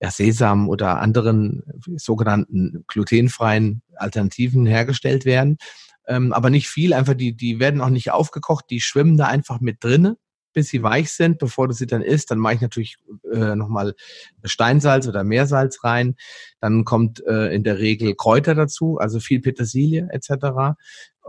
ja, Sesam oder anderen sogenannten glutenfreien Alternativen hergestellt werden. Ähm, aber nicht viel, einfach die, die werden auch nicht aufgekocht, die schwimmen da einfach mit drinne. bis sie weich sind, bevor du sie dann isst. Dann mache ich natürlich äh, nochmal Steinsalz oder Meersalz rein. Dann kommt äh, in der Regel Kräuter dazu, also viel Petersilie etc.,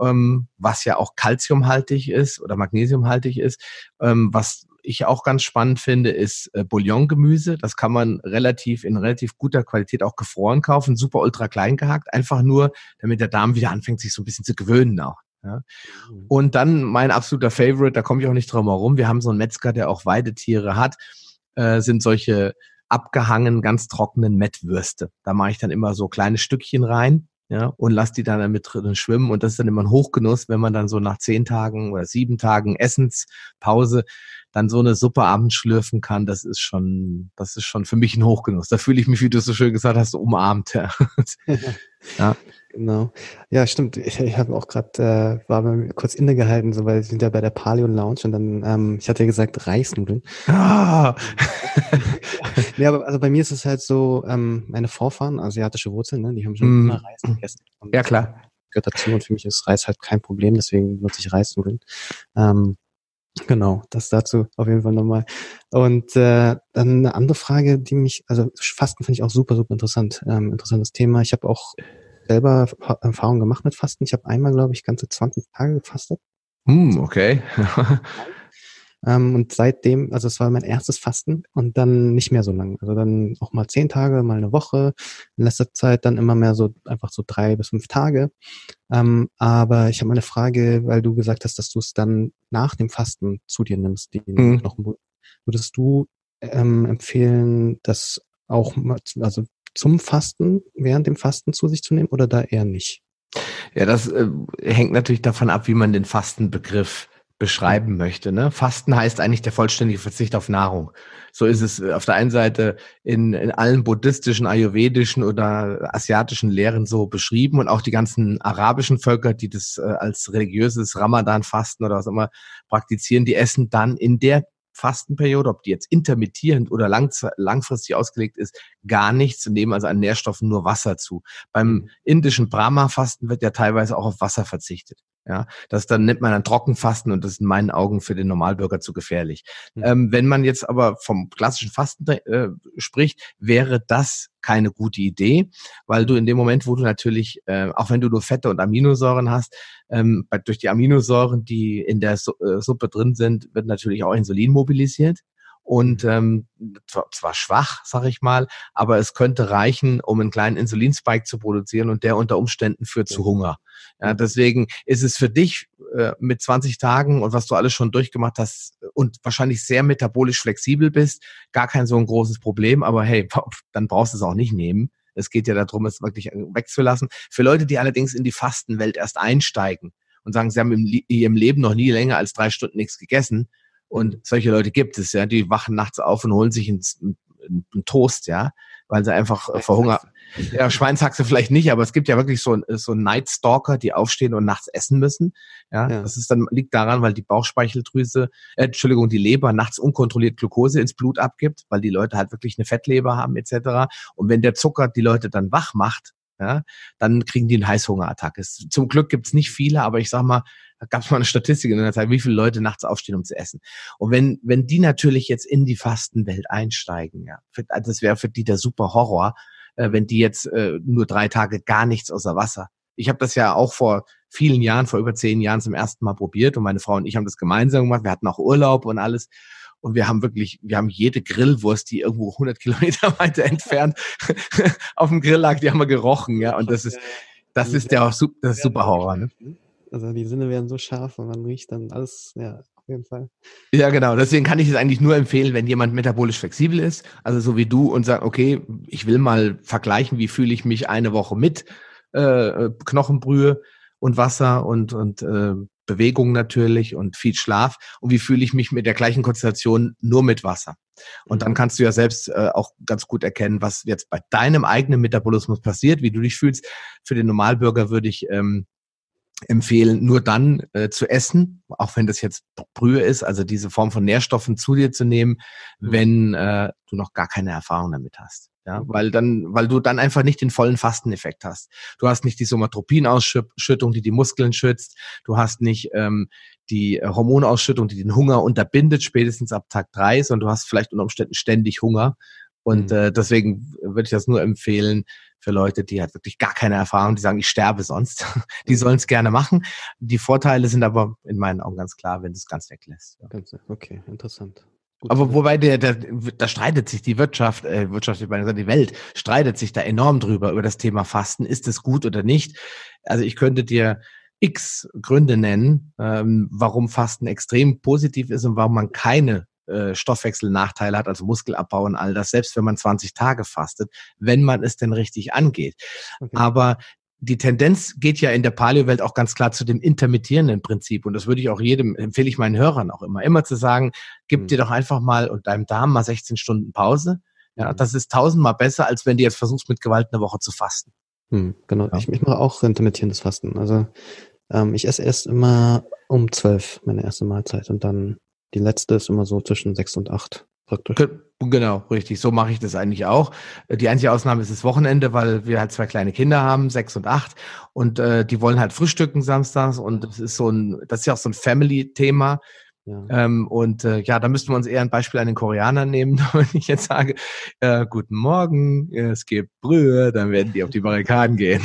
ähm, was ja auch kalziumhaltig ist oder magnesiumhaltig ist. Ähm, was ich auch ganz spannend finde, ist äh, Bouillongemüse. Das kann man relativ in relativ guter Qualität auch gefroren kaufen, super ultra klein gehackt, einfach nur, damit der Darm wieder anfängt, sich so ein bisschen zu gewöhnen auch. Ja. Mhm. Und dann mein absoluter Favorite, da komme ich auch nicht drum herum. Wir haben so einen Metzger, der auch Weidetiere hat, äh, sind solche abgehangen, ganz trockenen Mettwürste. Da mache ich dann immer so kleine Stückchen rein ja, und lass die dann mit drin schwimmen. Und das ist dann immer ein Hochgenuss, wenn man dann so nach zehn Tagen oder sieben Tagen Essenspause dann so eine Suppe abends schlürfen kann. Das ist schon, das ist schon für mich ein Hochgenuss. Da fühle ich mich, wie du so schön gesagt hast, umarmt. Ja. Genau. Ja, stimmt. Ich, ich habe auch gerade, äh, war mal kurz innegehalten, so weil wir sind ja bei der Paleo Lounge und dann, ähm, ich hatte ja gesagt Reisnudeln. Ah. ja, aber also bei mir ist es halt so, ähm, meine Vorfahren, asiatische Wurzeln, ne, die haben schon mm. immer Reis gegessen. Ja, klar. Gehört dazu und für mich ist Reis halt kein Problem, deswegen nutze ich Reisnudeln. Ähm, Genau, das dazu auf jeden Fall nochmal. Und äh, dann eine andere Frage, die mich, also Fasten finde ich auch super, super interessant. Ähm, interessantes Thema. Ich habe auch selber Erfahrungen gemacht mit Fasten. Ich habe einmal, glaube ich, ganze 20 Tage gefastet. Hm, okay. ähm, und seitdem, also es war mein erstes Fasten und dann nicht mehr so lang. Also dann auch mal zehn Tage, mal eine Woche. In letzter Zeit dann immer mehr so einfach so drei bis fünf Tage. Ähm, aber ich habe mal eine Frage, weil du gesagt hast, dass du es dann nach dem Fasten zu dir nimmst, die mhm. Knochen. Würdest du ähm, empfehlen, das auch, also zum Fasten, während dem Fasten zu sich zu nehmen oder da eher nicht? Ja, das äh, hängt natürlich davon ab, wie man den Fastenbegriff beschreiben möchte. Ne? Fasten heißt eigentlich der vollständige Verzicht auf Nahrung. So ist es äh, auf der einen Seite in, in allen buddhistischen, ayurvedischen oder asiatischen Lehren so beschrieben und auch die ganzen arabischen Völker, die das äh, als religiöses Ramadan-Fasten oder was immer praktizieren, die essen dann in der Fastenperiode, ob die jetzt intermittierend oder lang, langfristig ausgelegt ist, gar nichts und nehmen also an Nährstoffen nur Wasser zu. Beim mhm. indischen Brahma-Fasten wird ja teilweise auch auf Wasser verzichtet. Ja, das dann nimmt man ein Trockenfasten und das ist in meinen Augen für den Normalbürger zu gefährlich. Mhm. Ähm, wenn man jetzt aber vom klassischen Fasten äh, spricht, wäre das keine gute Idee, weil du in dem Moment, wo du natürlich, äh, auch wenn du nur Fette und Aminosäuren hast, ähm, durch die Aminosäuren, die in der Su äh, Suppe drin sind, wird natürlich auch Insulin mobilisiert und ähm, zwar schwach, sag ich mal, aber es könnte reichen, um einen kleinen Insulinspike zu produzieren und der unter Umständen führt zu Hunger. Ja, deswegen ist es für dich äh, mit 20 Tagen und was du alles schon durchgemacht hast und wahrscheinlich sehr metabolisch flexibel bist, gar kein so ein großes Problem, aber hey, dann brauchst du es auch nicht nehmen. Es geht ja darum, es wirklich wegzulassen. Für Leute, die allerdings in die Fastenwelt erst einsteigen und sagen, sie haben in ihrem Leben noch nie länger als drei Stunden nichts gegessen, und solche Leute gibt es, ja, die wachen nachts auf und holen sich einen, einen Toast, ja, weil sie einfach äh, verhungern. Ja, Schweinshaxe vielleicht nicht, aber es gibt ja wirklich so, so Night Stalker, die aufstehen und nachts essen müssen. Ja, ja, das ist dann liegt daran, weil die Bauchspeicheldrüse, äh, Entschuldigung, die Leber nachts unkontrolliert Glucose ins Blut abgibt, weil die Leute halt wirklich eine Fettleber haben etc. Und wenn der Zucker die Leute dann wach macht, ja, dann kriegen die eine Heißhungerattacke. Zum Glück gibt's nicht viele, aber ich sag mal, gab es mal eine Statistik in der Zeit, wie viele Leute nachts aufstehen, um zu essen. Und wenn, wenn die natürlich jetzt in die Fastenwelt einsteigen, ja, also das wäre für die der super Horror, äh, wenn die jetzt äh, nur drei Tage gar nichts außer Wasser. Ich habe das ja auch vor vielen Jahren, vor über zehn Jahren zum ersten Mal probiert und meine Frau und ich haben das gemeinsam gemacht. Wir hatten auch Urlaub und alles. Und wir haben wirklich, wir haben jede Grillwurst, die irgendwo 100 Kilometer weiter entfernt auf dem Grill lag, die haben wir gerochen, ja. Und das ist, das ist der das ist super Horror. Ne? Also die Sinne werden so scharf und man riecht dann alles, ja, auf jeden Fall. Ja, genau. Deswegen kann ich es eigentlich nur empfehlen, wenn jemand metabolisch flexibel ist, also so wie du und sagt, okay, ich will mal vergleichen, wie fühle ich mich eine Woche mit äh, Knochenbrühe und Wasser und, und äh, Bewegung natürlich und viel Schlaf und wie fühle ich mich mit der gleichen Konzentration nur mit Wasser. Und dann mhm. kannst du ja selbst äh, auch ganz gut erkennen, was jetzt bei deinem eigenen Metabolismus passiert, wie du dich fühlst. Für den Normalbürger würde ich ähm, empfehlen, nur dann äh, zu essen, auch wenn das jetzt Brühe ist, also diese Form von Nährstoffen zu dir zu nehmen, mhm. wenn äh, du noch gar keine Erfahrung damit hast. Ja, weil dann, weil du dann einfach nicht den vollen Fasteneffekt hast. Du hast nicht die Somatropinausschüttung, die die Muskeln schützt. Du hast nicht ähm, die äh, Hormonausschüttung, die den Hunger unterbindet, spätestens ab Tag drei, sondern du hast vielleicht unter Umständen ständig Hunger. Und mhm. äh, deswegen würde ich das nur empfehlen für Leute, die halt wirklich gar keine Erfahrung, die sagen, ich sterbe sonst. die sollen es gerne machen. Die Vorteile sind aber in meinen Augen ganz klar, wenn du es ganz weglässt. Ja. Okay, interessant. Gut, aber wobei der, der, da streitet sich die Wirtschaft, äh, Wirtschaft, die Welt streitet sich da enorm drüber über das Thema Fasten. Ist es gut oder nicht? Also ich könnte dir x Gründe nennen, ähm, warum Fasten extrem positiv ist und warum man keine äh, Stoffwechselnachteile hat, also Muskelabbau und all das, selbst wenn man 20 Tage fastet, wenn man es denn richtig angeht. Okay. Aber die Tendenz geht ja in der Paleo-Welt auch ganz klar zu dem intermittierenden Prinzip. Und das würde ich auch jedem, empfehle ich meinen Hörern auch immer, immer zu sagen, gib mhm. dir doch einfach mal und deinem Darm mal 16 Stunden Pause. Ja, mhm. das ist tausendmal besser, als wenn du jetzt versuchst, mit Gewalt eine Woche zu fasten. Mhm, genau. Ja. Ich, ich mache auch intermittierendes Fasten. Also ähm, ich esse erst immer um zwölf meine erste Mahlzeit und dann die letzte ist immer so zwischen sechs und acht praktisch. Genau, richtig. So mache ich das eigentlich auch. Die einzige Ausnahme ist das Wochenende, weil wir halt zwei kleine Kinder haben, sechs und acht, und äh, die wollen halt frühstücken samstags und das ist so ein, das ist ja auch so ein Family-Thema. Ja. Ähm, und äh, ja, da müssten wir uns eher ein Beispiel an den Koreanern nehmen, wenn ich jetzt sage, äh, guten Morgen, es gibt Brühe, dann werden die auf die Barrikaden gehen.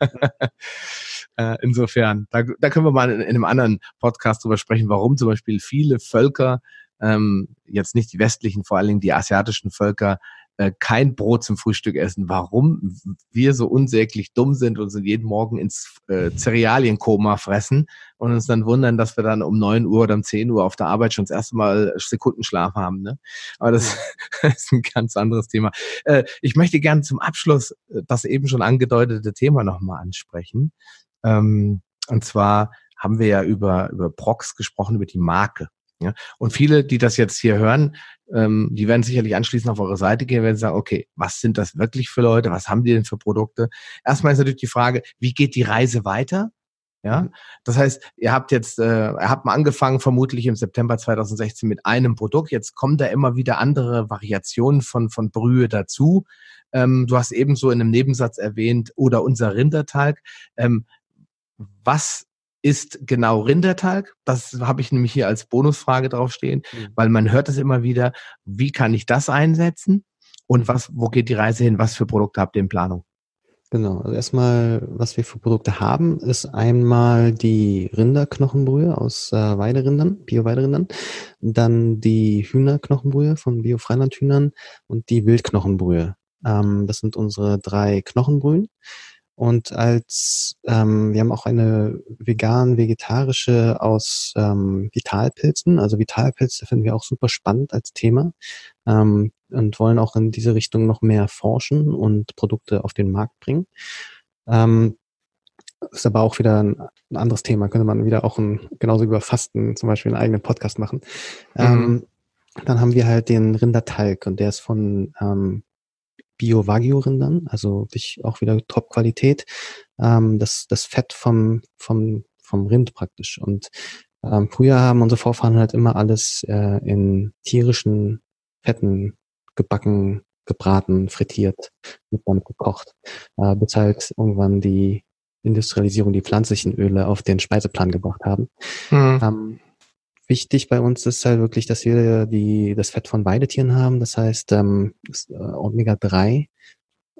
äh, insofern, da, da können wir mal in, in einem anderen Podcast drüber sprechen, warum zum Beispiel viele Völker ähm, jetzt nicht die westlichen, vor allen Dingen die asiatischen Völker, äh, kein Brot zum Frühstück essen. Warum wir so unsäglich dumm sind und sind jeden Morgen ins äh, Cerealienkoma fressen und uns dann wundern, dass wir dann um neun Uhr oder um zehn Uhr auf der Arbeit schon das erste Mal Sekundenschlaf haben. Ne? Aber das, das ist ein ganz anderes Thema. Äh, ich möchte gerne zum Abschluss äh, das eben schon angedeutete Thema nochmal ansprechen. Ähm, und zwar haben wir ja über, über Prox gesprochen, über die Marke. Ja? Und viele, die das jetzt hier hören, ähm, die werden sicherlich anschließend auf eure Seite gehen, werden sagen, okay, was sind das wirklich für Leute? Was haben die denn für Produkte? Erstmal ist natürlich die Frage, wie geht die Reise weiter? Ja, mhm. das heißt, ihr habt jetzt, äh, ihr habt mal angefangen, vermutlich im September 2016 mit einem Produkt. Jetzt kommen da immer wieder andere Variationen von von Brühe dazu. Ähm, du hast ebenso in einem Nebensatz erwähnt oder unser Rindertalg. Ähm, was ist genau Rindertalg? Das habe ich nämlich hier als Bonusfrage draufstehen, mhm. weil man hört es immer wieder. Wie kann ich das einsetzen? Und was, wo geht die Reise hin? Was für Produkte habt ihr in Planung? Genau, also erstmal, was wir für Produkte haben, ist einmal die Rinderknochenbrühe aus äh, Weiderindern, Bio-Weiderindern, dann die Hühnerknochenbrühe von Bio-Freilandhühnern und die Wildknochenbrühe. Ähm, das sind unsere drei Knochenbrühen. Und als ähm, wir haben auch eine vegan-vegetarische aus ähm, Vitalpilzen. Also Vitalpilze finden wir auch super spannend als Thema ähm, und wollen auch in diese Richtung noch mehr forschen und Produkte auf den Markt bringen. Ähm, ist aber auch wieder ein, ein anderes Thema. Könnte man wieder auch ein, genauso über Fasten zum Beispiel einen eigenen Podcast machen. Mhm. Ähm, dann haben wir halt den Rindertalg und der ist von ähm, Bio-Wagyu-Rindern, also wirklich auch wieder Top-Qualität. Ähm, das, das Fett vom, vom, vom Rind praktisch. Und ähm, früher haben unsere Vorfahren halt immer alles äh, in tierischen Fetten gebacken, gebraten, frittiert, mit damit gekocht, äh, bis halt irgendwann die Industrialisierung, die pflanzlichen Öle auf den Speiseplan gebracht haben. Mhm. Ähm, wichtig bei uns ist halt wirklich, dass wir die, das Fett von Weidetieren haben. Das heißt, ähm, äh, Omega-3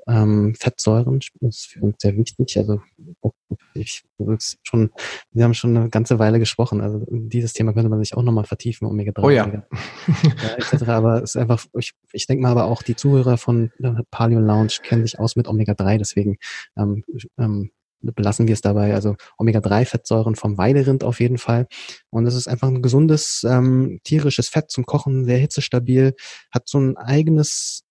ähm, Fettsäuren ist für uns sehr wichtig. Also ich, schon, wir haben schon eine ganze Weile gesprochen. Also dieses Thema könnte man sich auch nochmal vertiefen, Omega-3, oh ja. Omega, ja, etc. Aber es ist einfach, ich, ich denke mal aber auch die Zuhörer von Paleo Lounge kennen sich aus mit Omega-3, deswegen ähm, ähm, belassen wir es dabei. Also Omega-3-Fettsäuren vom Weiderind auf jeden Fall. Und es ist einfach ein gesundes ähm, tierisches Fett zum Kochen, sehr hitzestabil, hat so ein eigenes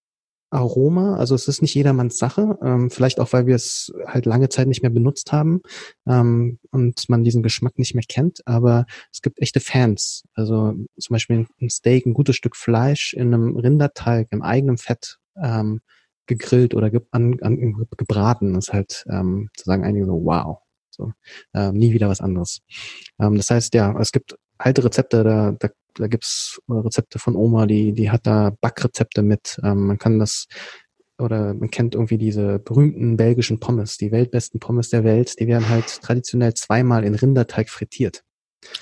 Aroma. Also es ist nicht jedermanns Sache. Ähm, vielleicht auch, weil wir es halt lange Zeit nicht mehr benutzt haben ähm, und man diesen Geschmack nicht mehr kennt. Aber es gibt echte Fans. Also zum Beispiel ein Steak, ein gutes Stück Fleisch in einem Rinderteig im eigenen Fett. Ähm, gegrillt oder ge an, an, gebraten. Ist halt ähm, zu sagen einige so, wow. So, ähm, nie wieder was anderes. Ähm, das heißt, ja, es gibt alte Rezepte, da, da, da gibt's Rezepte von Oma, die, die hat da Backrezepte mit. Ähm, man kann das oder man kennt irgendwie diese berühmten belgischen Pommes, die weltbesten Pommes der Welt, die werden halt traditionell zweimal in Rinderteig frittiert.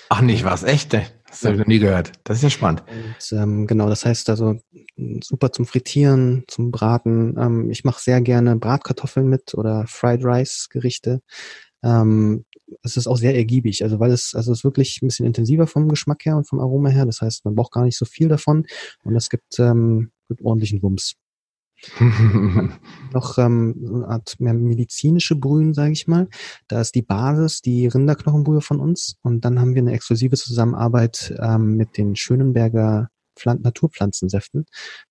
Ach nicht, was echt? Das habe ich noch nie gehört. Das ist ja spannend. Und, ähm, genau, das heißt also super zum Frittieren, zum Braten. Ähm, ich mache sehr gerne Bratkartoffeln mit oder Fried Rice Gerichte. Ähm, es ist auch sehr ergiebig, also weil es, also es ist wirklich ein bisschen intensiver vom Geschmack her und vom Aroma her. Das heißt, man braucht gar nicht so viel davon und es gibt, ähm, gibt ordentlichen Wumms. noch ähm, eine Art mehr medizinische Brühen, sage ich mal. Da ist die Basis die Rinderknochenbrühe von uns und dann haben wir eine exklusive Zusammenarbeit ähm, mit den Schönenberger Pflan Naturpflanzensäften.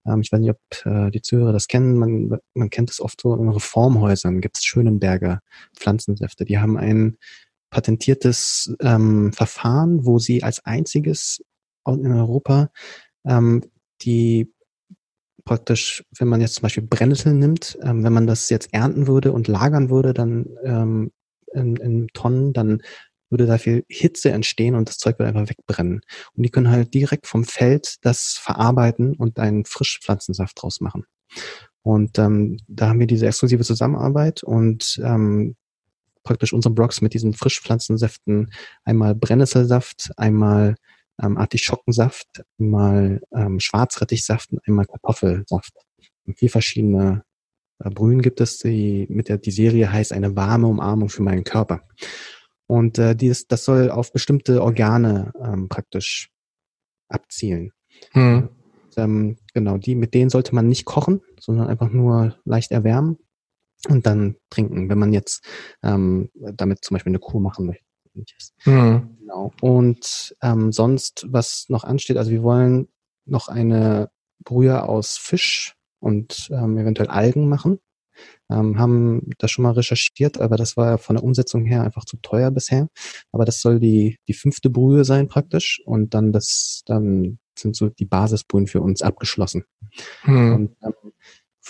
Ähm, ich weiß nicht, ob äh, die Zuhörer das kennen. Man, man kennt es oft so in Reformhäusern gibt es Schönenberger Pflanzensäfte. Die haben ein patentiertes ähm, Verfahren, wo sie als einziges in Europa ähm, die praktisch, wenn man jetzt zum Beispiel Brennnesseln nimmt, ähm, wenn man das jetzt ernten würde und lagern würde, dann ähm, in, in Tonnen, dann würde da viel Hitze entstehen und das Zeug würde einfach wegbrennen. Und die können halt direkt vom Feld das verarbeiten und einen Frischpflanzensaft draus machen. Und ähm, da haben wir diese exklusive Zusammenarbeit und ähm, praktisch unsere Blocks mit diesen Frischpflanzensäften einmal Brennnesselsaft, einmal ähm, Artischockensaft, einmal ähm, Schwarzrettichsaft und einmal Kartoffelsaft. Und vier verschiedene äh, Brühen gibt es, die mit der die Serie heißt eine warme Umarmung für meinen Körper. Und äh, dieses, das soll auf bestimmte Organe ähm, praktisch abzielen. Hm. Und, ähm, genau, die, mit denen sollte man nicht kochen, sondern einfach nur leicht erwärmen und dann trinken, wenn man jetzt ähm, damit zum Beispiel eine Kur machen möchte ähnliches. Mhm. Genau. Und ähm, sonst, was noch ansteht, also wir wollen noch eine Brühe aus Fisch und ähm, eventuell Algen machen. Ähm, haben das schon mal recherchiert, aber das war von der Umsetzung her einfach zu teuer bisher. Aber das soll die, die fünfte Brühe sein praktisch und dann das, dann sind so die Basisbrühen für uns abgeschlossen. Hm. Und ähm,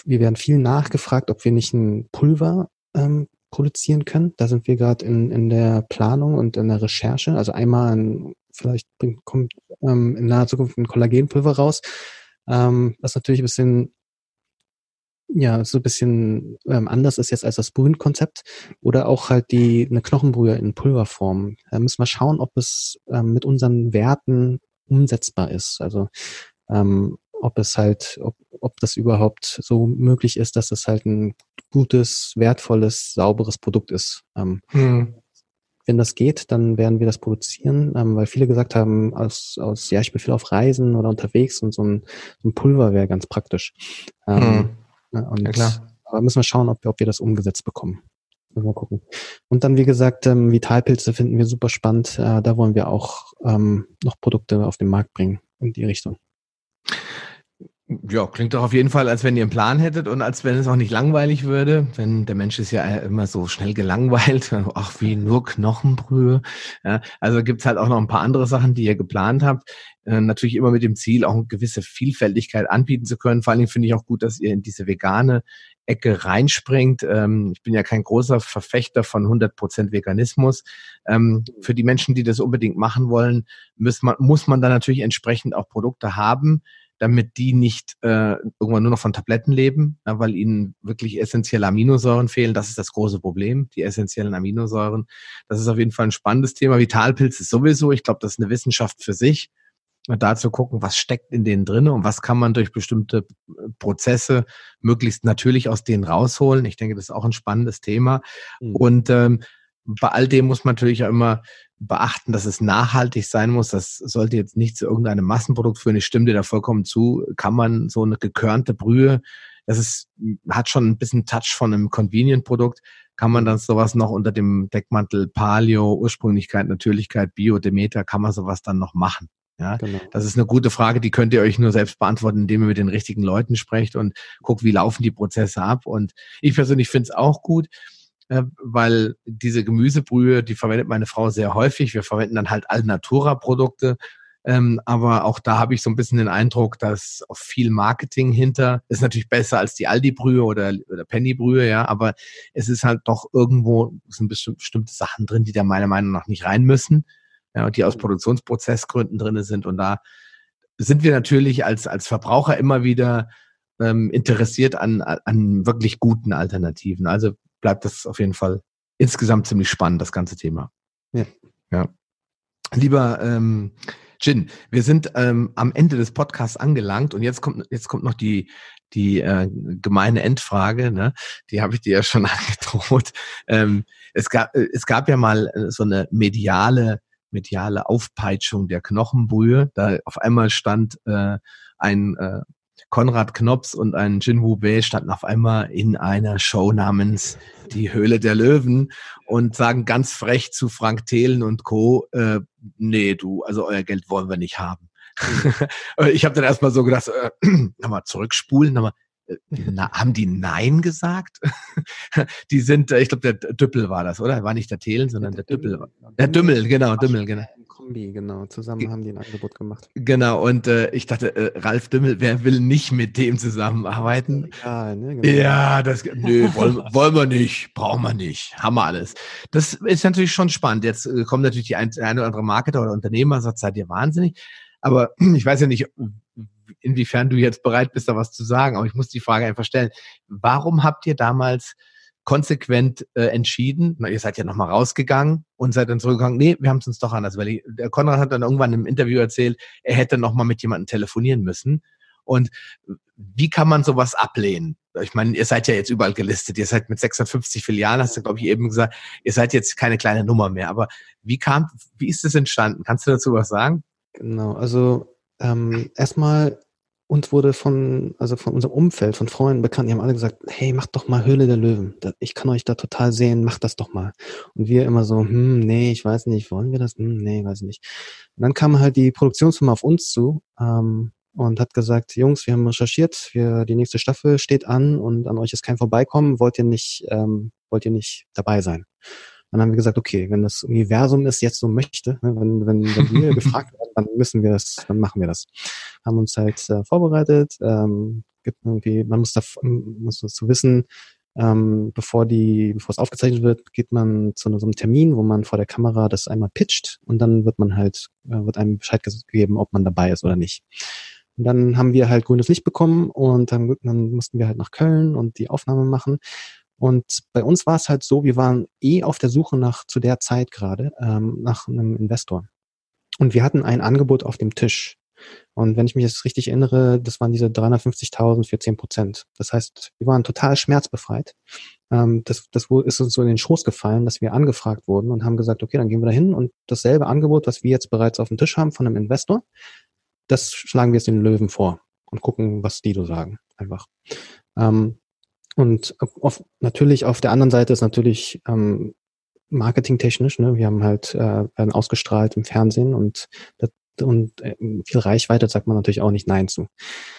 wir werden viel nachgefragt, ob wir nicht ein Pulver ähm, produzieren können. Da sind wir gerade in, in der Planung und in der Recherche. Also einmal ein, vielleicht bringt, kommt ähm, in naher Zukunft ein Kollagenpulver raus, ähm, was natürlich ein bisschen ja, so ein bisschen ähm, anders ist jetzt als das Brühenkonzept oder auch halt die eine Knochenbrühe in Pulverform. Da müssen wir schauen, ob es ähm, mit unseren Werten umsetzbar ist. Also ähm, ob es halt, ob, ob das überhaupt so möglich ist, dass es halt ein gutes, wertvolles, sauberes Produkt ist. Ähm, hm. Wenn das geht, dann werden wir das produzieren, ähm, weil viele gesagt haben, aus, aus, ja, ich bin viel auf Reisen oder unterwegs und so ein, so ein Pulver wäre ganz praktisch. Ähm, hm. ja, und, ja, klar. Aber müssen wir schauen, ob, ob wir das umgesetzt bekommen. Mal gucken. Und dann, wie gesagt, ähm, Vitalpilze finden wir super spannend. Äh, da wollen wir auch ähm, noch Produkte auf den Markt bringen in die Richtung. Ja, klingt doch auf jeden Fall, als wenn ihr einen Plan hättet und als wenn es auch nicht langweilig würde. Denn der Mensch ist ja immer so schnell gelangweilt. Ach, wie nur Knochenbrühe. Ja, also gibt's halt auch noch ein paar andere Sachen, die ihr geplant habt. Äh, natürlich immer mit dem Ziel, auch eine gewisse Vielfältigkeit anbieten zu können. Vor allen Dingen finde ich auch gut, dass ihr in diese vegane Ecke reinspringt. Ähm, ich bin ja kein großer Verfechter von 100 Prozent Veganismus. Ähm, für die Menschen, die das unbedingt machen wollen, muss man, muss man dann natürlich entsprechend auch Produkte haben, damit die nicht äh, irgendwann nur noch von Tabletten leben, ja, weil ihnen wirklich essentielle Aminosäuren fehlen. Das ist das große Problem, die essentiellen Aminosäuren. Das ist auf jeden Fall ein spannendes Thema. Vitalpilz ist sowieso, ich glaube, das ist eine Wissenschaft für sich. Da zu gucken, was steckt in denen drin und was kann man durch bestimmte äh, Prozesse möglichst natürlich aus denen rausholen. Ich denke, das ist auch ein spannendes Thema. Mhm. Und ähm, bei all dem muss man natürlich auch immer beachten, dass es nachhaltig sein muss. Das sollte jetzt nicht zu irgendeinem Massenprodukt führen. Ich stimme dir da vollkommen zu. Kann man so eine gekörnte Brühe, das ist, hat schon ein bisschen Touch von einem Convenient-Produkt, kann man dann sowas noch unter dem Deckmantel Paleo, Ursprünglichkeit, Natürlichkeit, Bio, Demeter, kann man sowas dann noch machen? Ja, genau. das ist eine gute Frage, die könnt ihr euch nur selbst beantworten, indem ihr mit den richtigen Leuten sprecht und guckt, wie laufen die Prozesse ab. Und ich persönlich finde es auch gut, weil diese Gemüsebrühe, die verwendet meine Frau sehr häufig. Wir verwenden dann halt Alnatura-Produkte. Ähm, aber auch da habe ich so ein bisschen den Eindruck, dass auch viel Marketing hinter ist natürlich besser als die Aldi-Brühe oder, oder Penny-Brühe, ja, aber es ist halt doch irgendwo sind bestimmte Sachen drin, die da meiner Meinung nach nicht rein müssen, ja, und die aus Produktionsprozessgründen drin sind. Und da sind wir natürlich als, als Verbraucher immer wieder ähm, interessiert an, an wirklich guten Alternativen. Also bleibt das auf jeden Fall insgesamt ziemlich spannend, das ganze Thema. Ja. ja. Lieber ähm, Jin, wir sind ähm, am Ende des Podcasts angelangt und jetzt kommt jetzt kommt noch die die äh, gemeine Endfrage, ne? Die habe ich dir ja schon angedroht. Ähm, es gab äh, es gab ja mal äh, so eine mediale mediale Aufpeitschung der Knochenbrühe. Da auf einmal stand äh, ein äh, Konrad Knops und ein Jin Wu Bei standen auf einmal in einer Show namens Die Höhle der Löwen und sagen ganz frech zu Frank Thelen und Co., äh, nee, du, also euer Geld wollen wir nicht haben. ich habe dann erstmal so gedacht, äh, nochmal zurückspulen, nochmal, äh, na, haben die Nein gesagt? die sind, äh, ich glaube, der Düppel war das, oder? War nicht der Thelen, sondern der, der Düppel. Der Dümmel, genau, Dümmel, genau. Kombi, genau. Zusammen haben die ein Angebot gemacht. Genau, und äh, ich dachte, äh, Ralf Dümmel, wer will nicht mit dem zusammenarbeiten? Ja, ne, genau. ja das, nö, wollen, wollen wir nicht, brauchen wir nicht, haben wir alles. Das ist natürlich schon spannend. Jetzt äh, kommt natürlich die ein, eine oder andere Marketer oder Unternehmer, sagt, seid ihr wahnsinnig. Aber ich weiß ja nicht, inwiefern du jetzt bereit bist, da was zu sagen, aber ich muss die Frage einfach stellen. Warum habt ihr damals konsequent äh, entschieden, na, ihr seid ja nochmal rausgegangen und seid dann zurückgegangen, nee, wir haben es uns doch anders, ich, der Konrad hat dann irgendwann im Interview erzählt, er hätte nochmal mit jemandem telefonieren müssen. Und wie kann man sowas ablehnen? Ich meine, ihr seid ja jetzt überall gelistet, ihr seid mit 650 Filialen, hast du, glaube ich, eben gesagt, ihr seid jetzt keine kleine Nummer mehr. Aber wie kam, wie ist das entstanden? Kannst du dazu was sagen? Genau, also ähm, erstmal uns wurde von, also von unserem Umfeld, von Freunden, Bekannten, die haben alle gesagt, hey, macht doch mal Höhle der Löwen. Ich kann euch da total sehen, macht das doch mal. Und wir immer so, hm, nee, ich weiß nicht, wollen wir das? Hm, nee, weiß ich nicht. Und dann kam halt die Produktionsfirma auf uns zu ähm, und hat gesagt, Jungs, wir haben recherchiert, wir, die nächste Staffel steht an und an euch ist kein Vorbeikommen, wollt ihr nicht, ähm, wollt ihr nicht dabei sein? Dann haben wir gesagt, okay, wenn das Universum es jetzt so möchte, ne, wenn, wenn, wenn wir gefragt werden, dann müssen wir das, dann machen wir das. Haben uns halt äh, vorbereitet, ähm, gibt irgendwie, man muss da muss zu wissen, ähm, bevor die, bevor es aufgezeichnet wird, geht man zu so einem Termin, wo man vor der Kamera das einmal pitcht und dann wird man halt, äh, wird einem Bescheid gegeben, ob man dabei ist oder nicht. Und dann haben wir halt grünes Licht bekommen und dann, dann mussten wir halt nach Köln und die Aufnahme machen. Und bei uns war es halt so, wir waren eh auf der Suche nach, zu der Zeit gerade, ähm, nach einem Investor. Und wir hatten ein Angebot auf dem Tisch. Und wenn ich mich jetzt richtig erinnere, das waren diese 350.000 für 10 Prozent. Das heißt, wir waren total schmerzbefreit. Ähm, das, das ist uns so in den Schoß gefallen, dass wir angefragt wurden und haben gesagt, okay, dann gehen wir da hin und dasselbe Angebot, was wir jetzt bereits auf dem Tisch haben von einem Investor, das schlagen wir jetzt den Löwen vor und gucken, was die so sagen. Einfach. Ähm, und auf, natürlich auf der anderen Seite ist natürlich ähm, marketingtechnisch, ne? wir haben halt, äh, werden ausgestrahlt im Fernsehen und, und äh, viel Reichweite sagt man natürlich auch nicht Nein zu.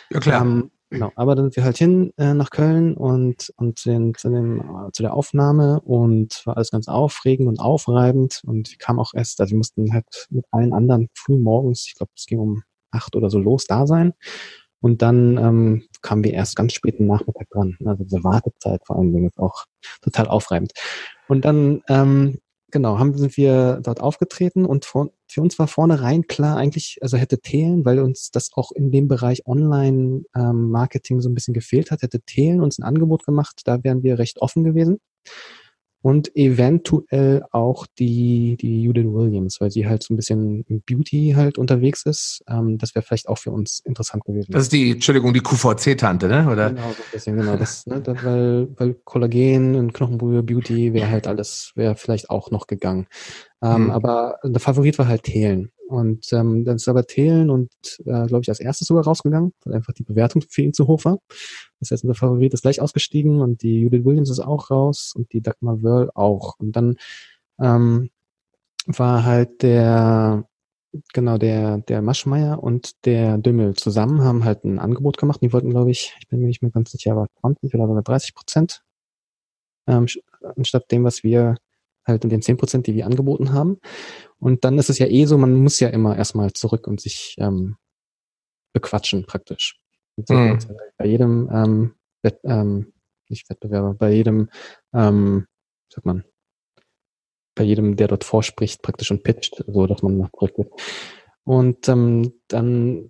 Ja klar. Ähm, genau, aber dann sind wir halt hin äh, nach Köln und, und sind zu, dem, äh, zu der Aufnahme und war alles ganz aufregend und aufreibend und wir kamen auch erst, also wir mussten halt mit allen anderen früh morgens, ich glaube es ging um acht oder so los, da sein und dann ähm, kamen wir erst ganz spät am Nachmittag dran. Also diese Wartezeit vor allen Dingen ist auch total aufreibend. Und dann, ähm, genau, haben sind wir dort aufgetreten und vor, für uns war vornherein klar eigentlich, also hätte Thelen, weil uns das auch in dem Bereich Online-Marketing ähm, so ein bisschen gefehlt hat, hätte Thelen uns ein Angebot gemacht, da wären wir recht offen gewesen und eventuell auch die, die Judith Williams, weil sie halt so ein bisschen im Beauty halt unterwegs ist. Ähm, das wäre vielleicht auch für uns interessant gewesen. Das ist die, Entschuldigung, die QVC-Tante, ne? Oder? Genau, so ein bisschen, genau. Das, ne, das, weil, weil Kollagen und Knochenbrühe, Beauty wäre halt alles, wäre vielleicht auch noch gegangen. Ähm, hm. Aber der Favorit war halt Thelen. Und ähm, dann ist aber Thelen und, äh, glaube ich, als erstes sogar rausgegangen, weil einfach die Bewertung für ihn zu hoch war. Das heißt, unser Favorit ist gleich ausgestiegen und die Judith Williams ist auch raus und die Dagmar Wörl auch. Und dann ähm, war halt der, genau, der, der Maschmeier und der Dümmel zusammen haben halt ein Angebot gemacht. Die wollten, glaube ich, ich bin mir nicht mehr ganz sicher, aber 20 oder sogar 30 Prozent ähm, anstatt dem, was wir halt in den 10 Prozent, die wir angeboten haben. Und dann ist es ja eh so, man muss ja immer erstmal zurück und sich ähm, bequatschen praktisch. Mhm. Bei jedem ähm, Wett, ähm, nicht Wettbewerber, bei jedem, ähm, sagt man, bei jedem, der dort vorspricht, praktisch und pitcht, so dass man nach wird. Und ähm, dann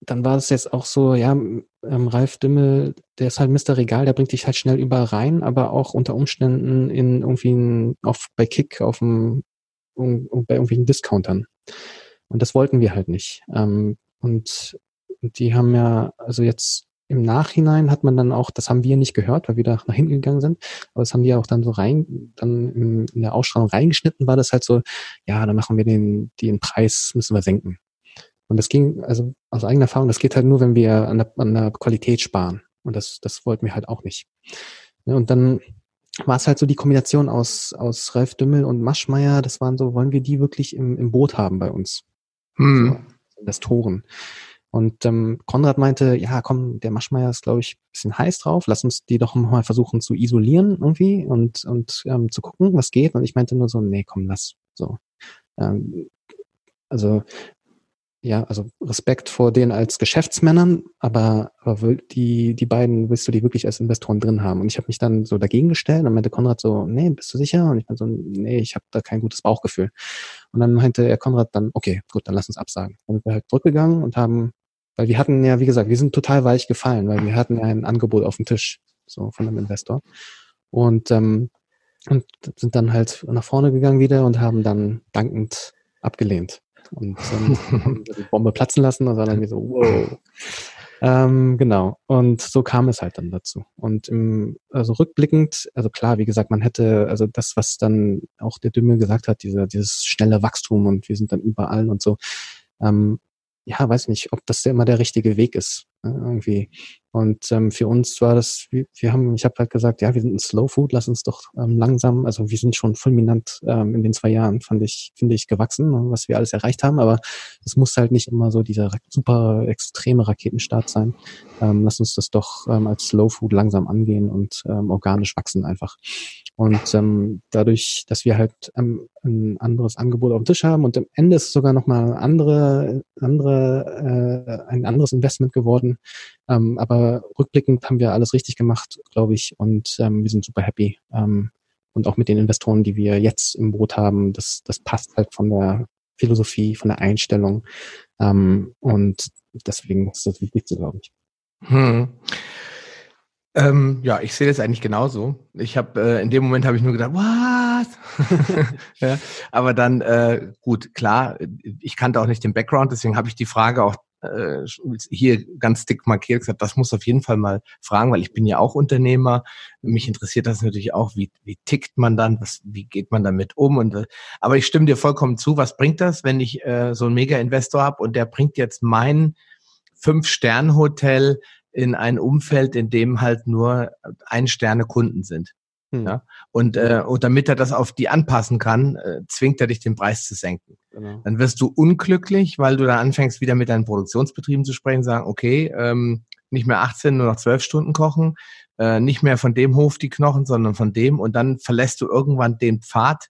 dann war es jetzt auch so, ja, ähm, Ralf Dümmel, der ist halt Mr. Regal, der bringt dich halt schnell überall rein, aber auch unter Umständen in irgendwie ein, auf, bei Kick auf dem, um, bei irgendwelchen Discountern. Und das wollten wir halt nicht. Ähm, und die haben ja, also jetzt im Nachhinein hat man dann auch, das haben wir nicht gehört, weil wir da nach hinten gegangen sind, aber das haben die auch dann so rein, dann in, der Ausstrahlung reingeschnitten, war das halt so, ja, dann machen wir den, den Preis, müssen wir senken. Und das ging, also aus eigener Erfahrung, das geht halt nur, wenn wir an der, an der Qualität sparen. Und das, das wollten wir halt auch nicht. Und dann war es halt so die Kombination aus, aus Ralf Dümmel und Maschmeyer, das waren so, wollen wir die wirklich im, im Boot haben bei uns? Hm. So, Investoren. Und ähm, Konrad meinte, ja, komm, der Maschmeyer ist, glaube ich, bisschen heiß drauf. Lass uns die doch mal versuchen zu isolieren irgendwie und, und ähm, zu gucken, was geht. Und ich meinte nur so, nee, komm, lass. So. Ähm, also ja, also Respekt vor denen als Geschäftsmännern, aber, aber die, die beiden willst du die wirklich als Investoren drin haben. Und ich habe mich dann so dagegen gestellt und meinte Konrad so, nee, bist du sicher? Und ich meinte so, nee, ich habe da kein gutes Bauchgefühl. Und dann meinte er Konrad dann, okay, gut, dann lass uns absagen. Dann sind wir halt zurückgegangen und haben, weil wir hatten ja, wie gesagt, wir sind total weich gefallen, weil wir hatten ja ein Angebot auf dem Tisch, so von einem Investor. Und, ähm, und sind dann halt nach vorne gegangen wieder und haben dann dankend abgelehnt und dann die Bombe platzen lassen und dann irgendwie so, wow. Ähm, genau. Und so kam es halt dann dazu. Und im, also rückblickend, also klar, wie gesagt, man hätte, also das, was dann auch der Dümmel gesagt hat, diese, dieses schnelle Wachstum und wir sind dann überall und so, ähm, ja, weiß nicht, ob das immer der richtige Weg ist. Ne, irgendwie. Und ähm, für uns war das, wir, wir haben, ich habe halt gesagt, ja, wir sind ein Slow Food, lass uns doch ähm, langsam, also wir sind schon fulminant ähm, in den zwei Jahren, fand ich, finde ich, gewachsen, was wir alles erreicht haben, aber es muss halt nicht immer so dieser super extreme Raketenstart sein. Ähm, lass uns das doch ähm, als Slow Food langsam angehen und ähm, organisch wachsen einfach. Und ähm, dadurch, dass wir halt ähm, ein anderes Angebot auf dem Tisch haben und am Ende ist es sogar nochmal andere, andere, äh, ein anderes Investment geworden, ähm, aber rückblickend haben wir alles richtig gemacht, glaube ich, und ähm, wir sind super happy. Ähm, und auch mit den Investoren, die wir jetzt im Boot haben, das, das passt halt von der Philosophie, von der Einstellung. Ähm, und deswegen ist das Wichtigste, glaube ich. Hm. Ähm, ja, ich sehe das eigentlich genauso. Ich habe äh, in dem Moment habe ich nur gedacht, was? ja, aber dann äh, gut, klar, ich kannte auch nicht den Background, deswegen habe ich die Frage auch äh, hier ganz dick markiert gesagt, das muss auf jeden Fall mal fragen, weil ich bin ja auch Unternehmer. Mich interessiert das natürlich auch, wie, wie tickt man dann, was, wie geht man damit um? Und äh, aber ich stimme dir vollkommen zu. Was bringt das, wenn ich äh, so einen Mega-Investor habe und der bringt jetzt mein Fünf-Sterne-Hotel in ein Umfeld, in dem halt nur Ein-Sterne-Kunden sind? Hm. Ja? Und, äh, und damit er das auf die anpassen kann, äh, zwingt er dich, den Preis zu senken. Genau. Dann wirst du unglücklich, weil du dann anfängst, wieder mit deinen Produktionsbetrieben zu sprechen, sagen, okay, ähm, nicht mehr 18, nur noch 12 Stunden kochen, äh, nicht mehr von dem Hof die Knochen, sondern von dem. Und dann verlässt du irgendwann den Pfad,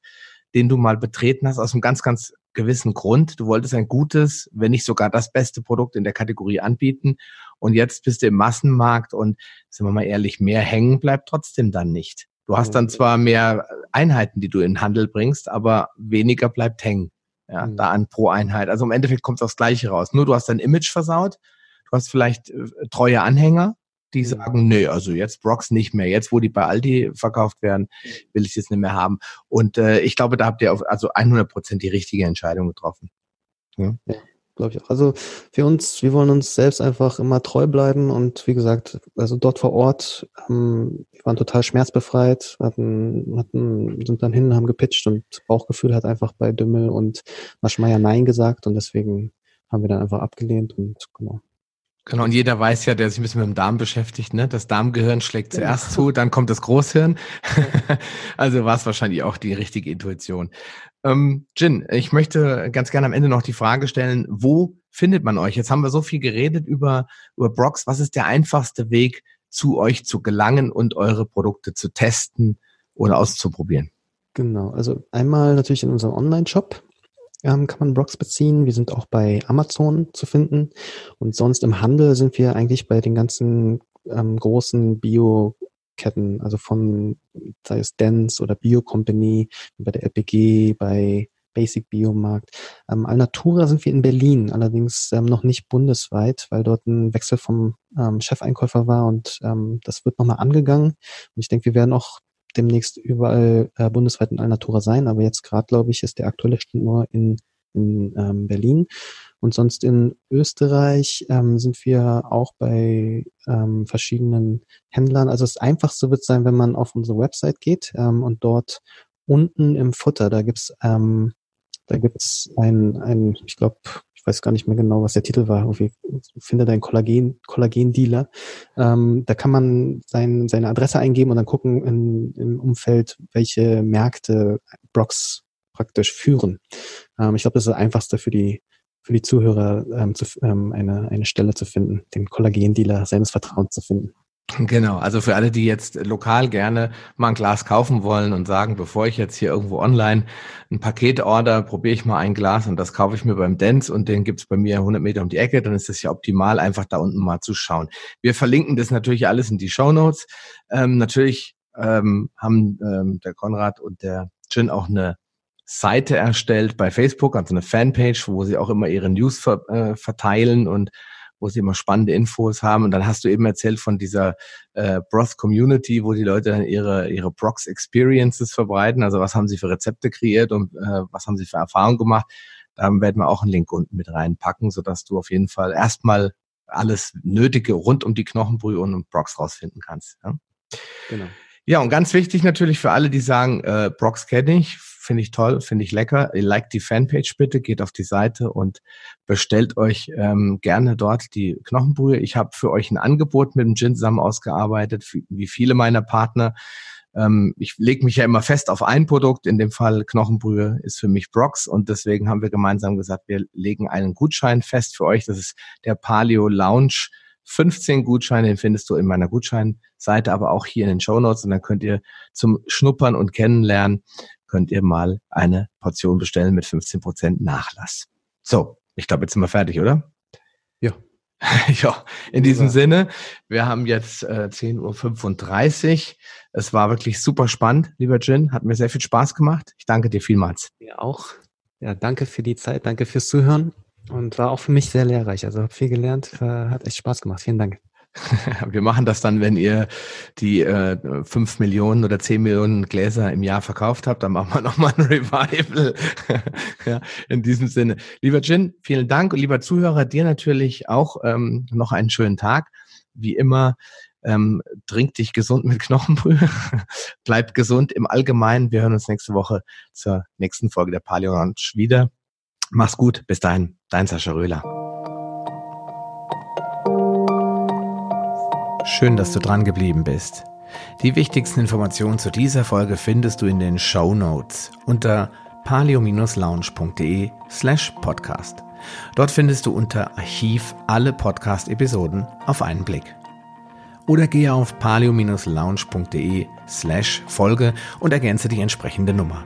den du mal betreten hast, aus einem ganz, ganz gewissen Grund. Du wolltest ein gutes, wenn nicht sogar das beste Produkt in der Kategorie anbieten. Und jetzt bist du im Massenmarkt und, sind wir mal ehrlich, mehr hängen bleibt trotzdem dann nicht. Du hast dann zwar mehr Einheiten, die du in den Handel bringst, aber weniger bleibt hängen. Ja, mhm. da an pro Einheit. Also im Endeffekt kommt es aufs Gleiche raus. Nur du hast dein Image versaut. Du hast vielleicht äh, treue Anhänger, die mhm. sagen, nee, also jetzt Brox nicht mehr. Jetzt, wo die bei Aldi verkauft werden, will ich es nicht mehr haben. Und äh, ich glaube, da habt ihr auf, also 100 Prozent die richtige Entscheidung getroffen. Ja. ja glaube ich auch. Also für uns, wir wollen uns selbst einfach immer treu bleiben und wie gesagt, also dort vor Ort, ähm, wir waren total schmerzbefreit, hatten, hatten, sind dann hin, haben gepitcht und Bauchgefühl hat einfach bei Dümmel und Maschmeyer Nein gesagt und deswegen haben wir dann einfach abgelehnt und genau. Genau, und jeder weiß ja, der sich ein bisschen mit dem Darm beschäftigt, ne? Das Darmgehirn schlägt zuerst zu, dann kommt das Großhirn. also war es wahrscheinlich auch die richtige Intuition. Ähm, Jin, ich möchte ganz gerne am Ende noch die Frage stellen, wo findet man euch? Jetzt haben wir so viel geredet über, über Brox. Was ist der einfachste Weg, zu euch zu gelangen und eure Produkte zu testen oder auszuprobieren? Genau, also einmal natürlich in unserem Online-Shop ähm, kann man Brox beziehen. Wir sind auch bei Amazon zu finden. Und sonst im Handel sind wir eigentlich bei den ganzen ähm, großen Bio- Ketten, also von, sei es Dance oder Bio Company, bei der LPG, bei Basic Biomarkt. Ähm, Alnatura sind wir in Berlin, allerdings ähm, noch nicht bundesweit, weil dort ein Wechsel vom ähm, Chefeinkäufer war und ähm, das wird nochmal angegangen. Und ich denke, wir werden auch demnächst überall äh, bundesweit in Alnatura sein, aber jetzt gerade, glaube ich, ist der aktuelle Stand nur in, in ähm, Berlin. Und sonst in Österreich ähm, sind wir auch bei ähm, verschiedenen Händlern. Also das Einfachste wird sein, wenn man auf unsere Website geht ähm, und dort unten im Futter, da gibt's ähm, da gibt's ein, ein ich glaube, weiß gar nicht mehr genau, was der Titel war. Irgendwie finde dein Kollagen, Kollagen-Dealer. Ähm, da kann man sein, seine Adresse eingeben und dann gucken in, im Umfeld, welche Märkte Brox praktisch führen. Ähm, ich glaube, das ist das Einfachste für die für die Zuhörer ähm, zu, ähm, eine, eine Stelle zu finden, den Kollagendealer seines Vertrauens zu finden. Genau, also für alle, die jetzt lokal gerne mal ein Glas kaufen wollen und sagen, bevor ich jetzt hier irgendwo online ein Paket order, probiere ich mal ein Glas und das kaufe ich mir beim Dance und den gibt's bei mir 100 Meter um die Ecke, dann ist das ja optimal, einfach da unten mal zu schauen. Wir verlinken das natürlich alles in die Show Notes. Ähm, natürlich ähm, haben ähm, der Konrad und der Jin auch eine Seite erstellt bei Facebook, also eine Fanpage, wo sie auch immer ihre News ver, äh, verteilen und wo sie immer spannende Infos haben. Und dann hast du eben erzählt von dieser äh, Broth Community, wo die Leute dann ihre, ihre Brox Experiences verbreiten. Also was haben sie für Rezepte kreiert und äh, was haben sie für Erfahrungen gemacht. Da werden wir auch einen Link unten mit reinpacken, sodass du auf jeden Fall erstmal alles Nötige rund um die Knochenbrühe und Brox rausfinden kannst. Ja? Genau. Ja, und ganz wichtig natürlich für alle, die sagen, äh, Brox kenne ich, finde ich toll, finde ich lecker. Ihr liked die Fanpage bitte, geht auf die Seite und bestellt euch ähm, gerne dort die Knochenbrühe. Ich habe für euch ein Angebot mit dem Gin zusammen ausgearbeitet, wie viele meiner Partner. Ähm, ich lege mich ja immer fest auf ein Produkt, in dem Fall Knochenbrühe ist für mich Brox und deswegen haben wir gemeinsam gesagt, wir legen einen Gutschein fest für euch. Das ist der Paleo Lounge 15 Gutscheine, den findest du in meiner Gutscheinseite, aber auch hier in den Show Notes und dann könnt ihr zum Schnuppern und Kennenlernen könnt ihr mal eine Portion bestellen mit 15 Prozent Nachlass. So, ich glaube, jetzt sind wir fertig, oder? Ja. ja, in diesem ja. Sinne, wir haben jetzt äh, 10.35 Uhr. Es war wirklich super spannend, lieber Jin. Hat mir sehr viel Spaß gemacht. Ich danke dir vielmals. Ja, auch. Ja, danke für die Zeit, danke fürs Zuhören und war auch für mich sehr lehrreich. Also habe viel gelernt, äh, hat echt Spaß gemacht. Vielen Dank. Wir machen das dann, wenn ihr die äh, 5 Millionen oder 10 Millionen Gläser im Jahr verkauft habt, dann machen wir nochmal ein Revival. ja, in diesem Sinne. Lieber Jin, vielen Dank und lieber Zuhörer, dir natürlich auch ähm, noch einen schönen Tag. Wie immer, ähm, trink dich gesund mit Knochenbrühe. Bleib gesund im Allgemeinen. Wir hören uns nächste Woche zur nächsten Folge der Paleo Lounge wieder. Mach's gut. Bis dahin. Dein Sascha Röhler. Schön, dass du dran geblieben bist. Die wichtigsten Informationen zu dieser Folge findest du in den Show Notes unter palio-lounge.de slash podcast. Dort findest du unter Archiv alle Podcast-Episoden auf einen Blick. Oder gehe auf palio-lounge.de slash Folge und ergänze die entsprechende Nummer.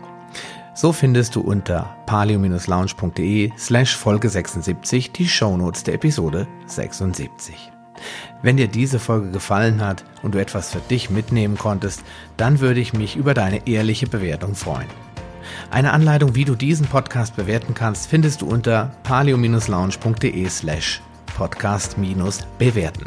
So findest du unter palio-lounge.de slash Folge 76 die Shownotes der Episode 76. Wenn dir diese Folge gefallen hat und du etwas für dich mitnehmen konntest, dann würde ich mich über deine ehrliche Bewertung freuen. Eine Anleitung, wie du diesen Podcast bewerten kannst, findest du unter palio-lounge.de slash podcast-bewerten.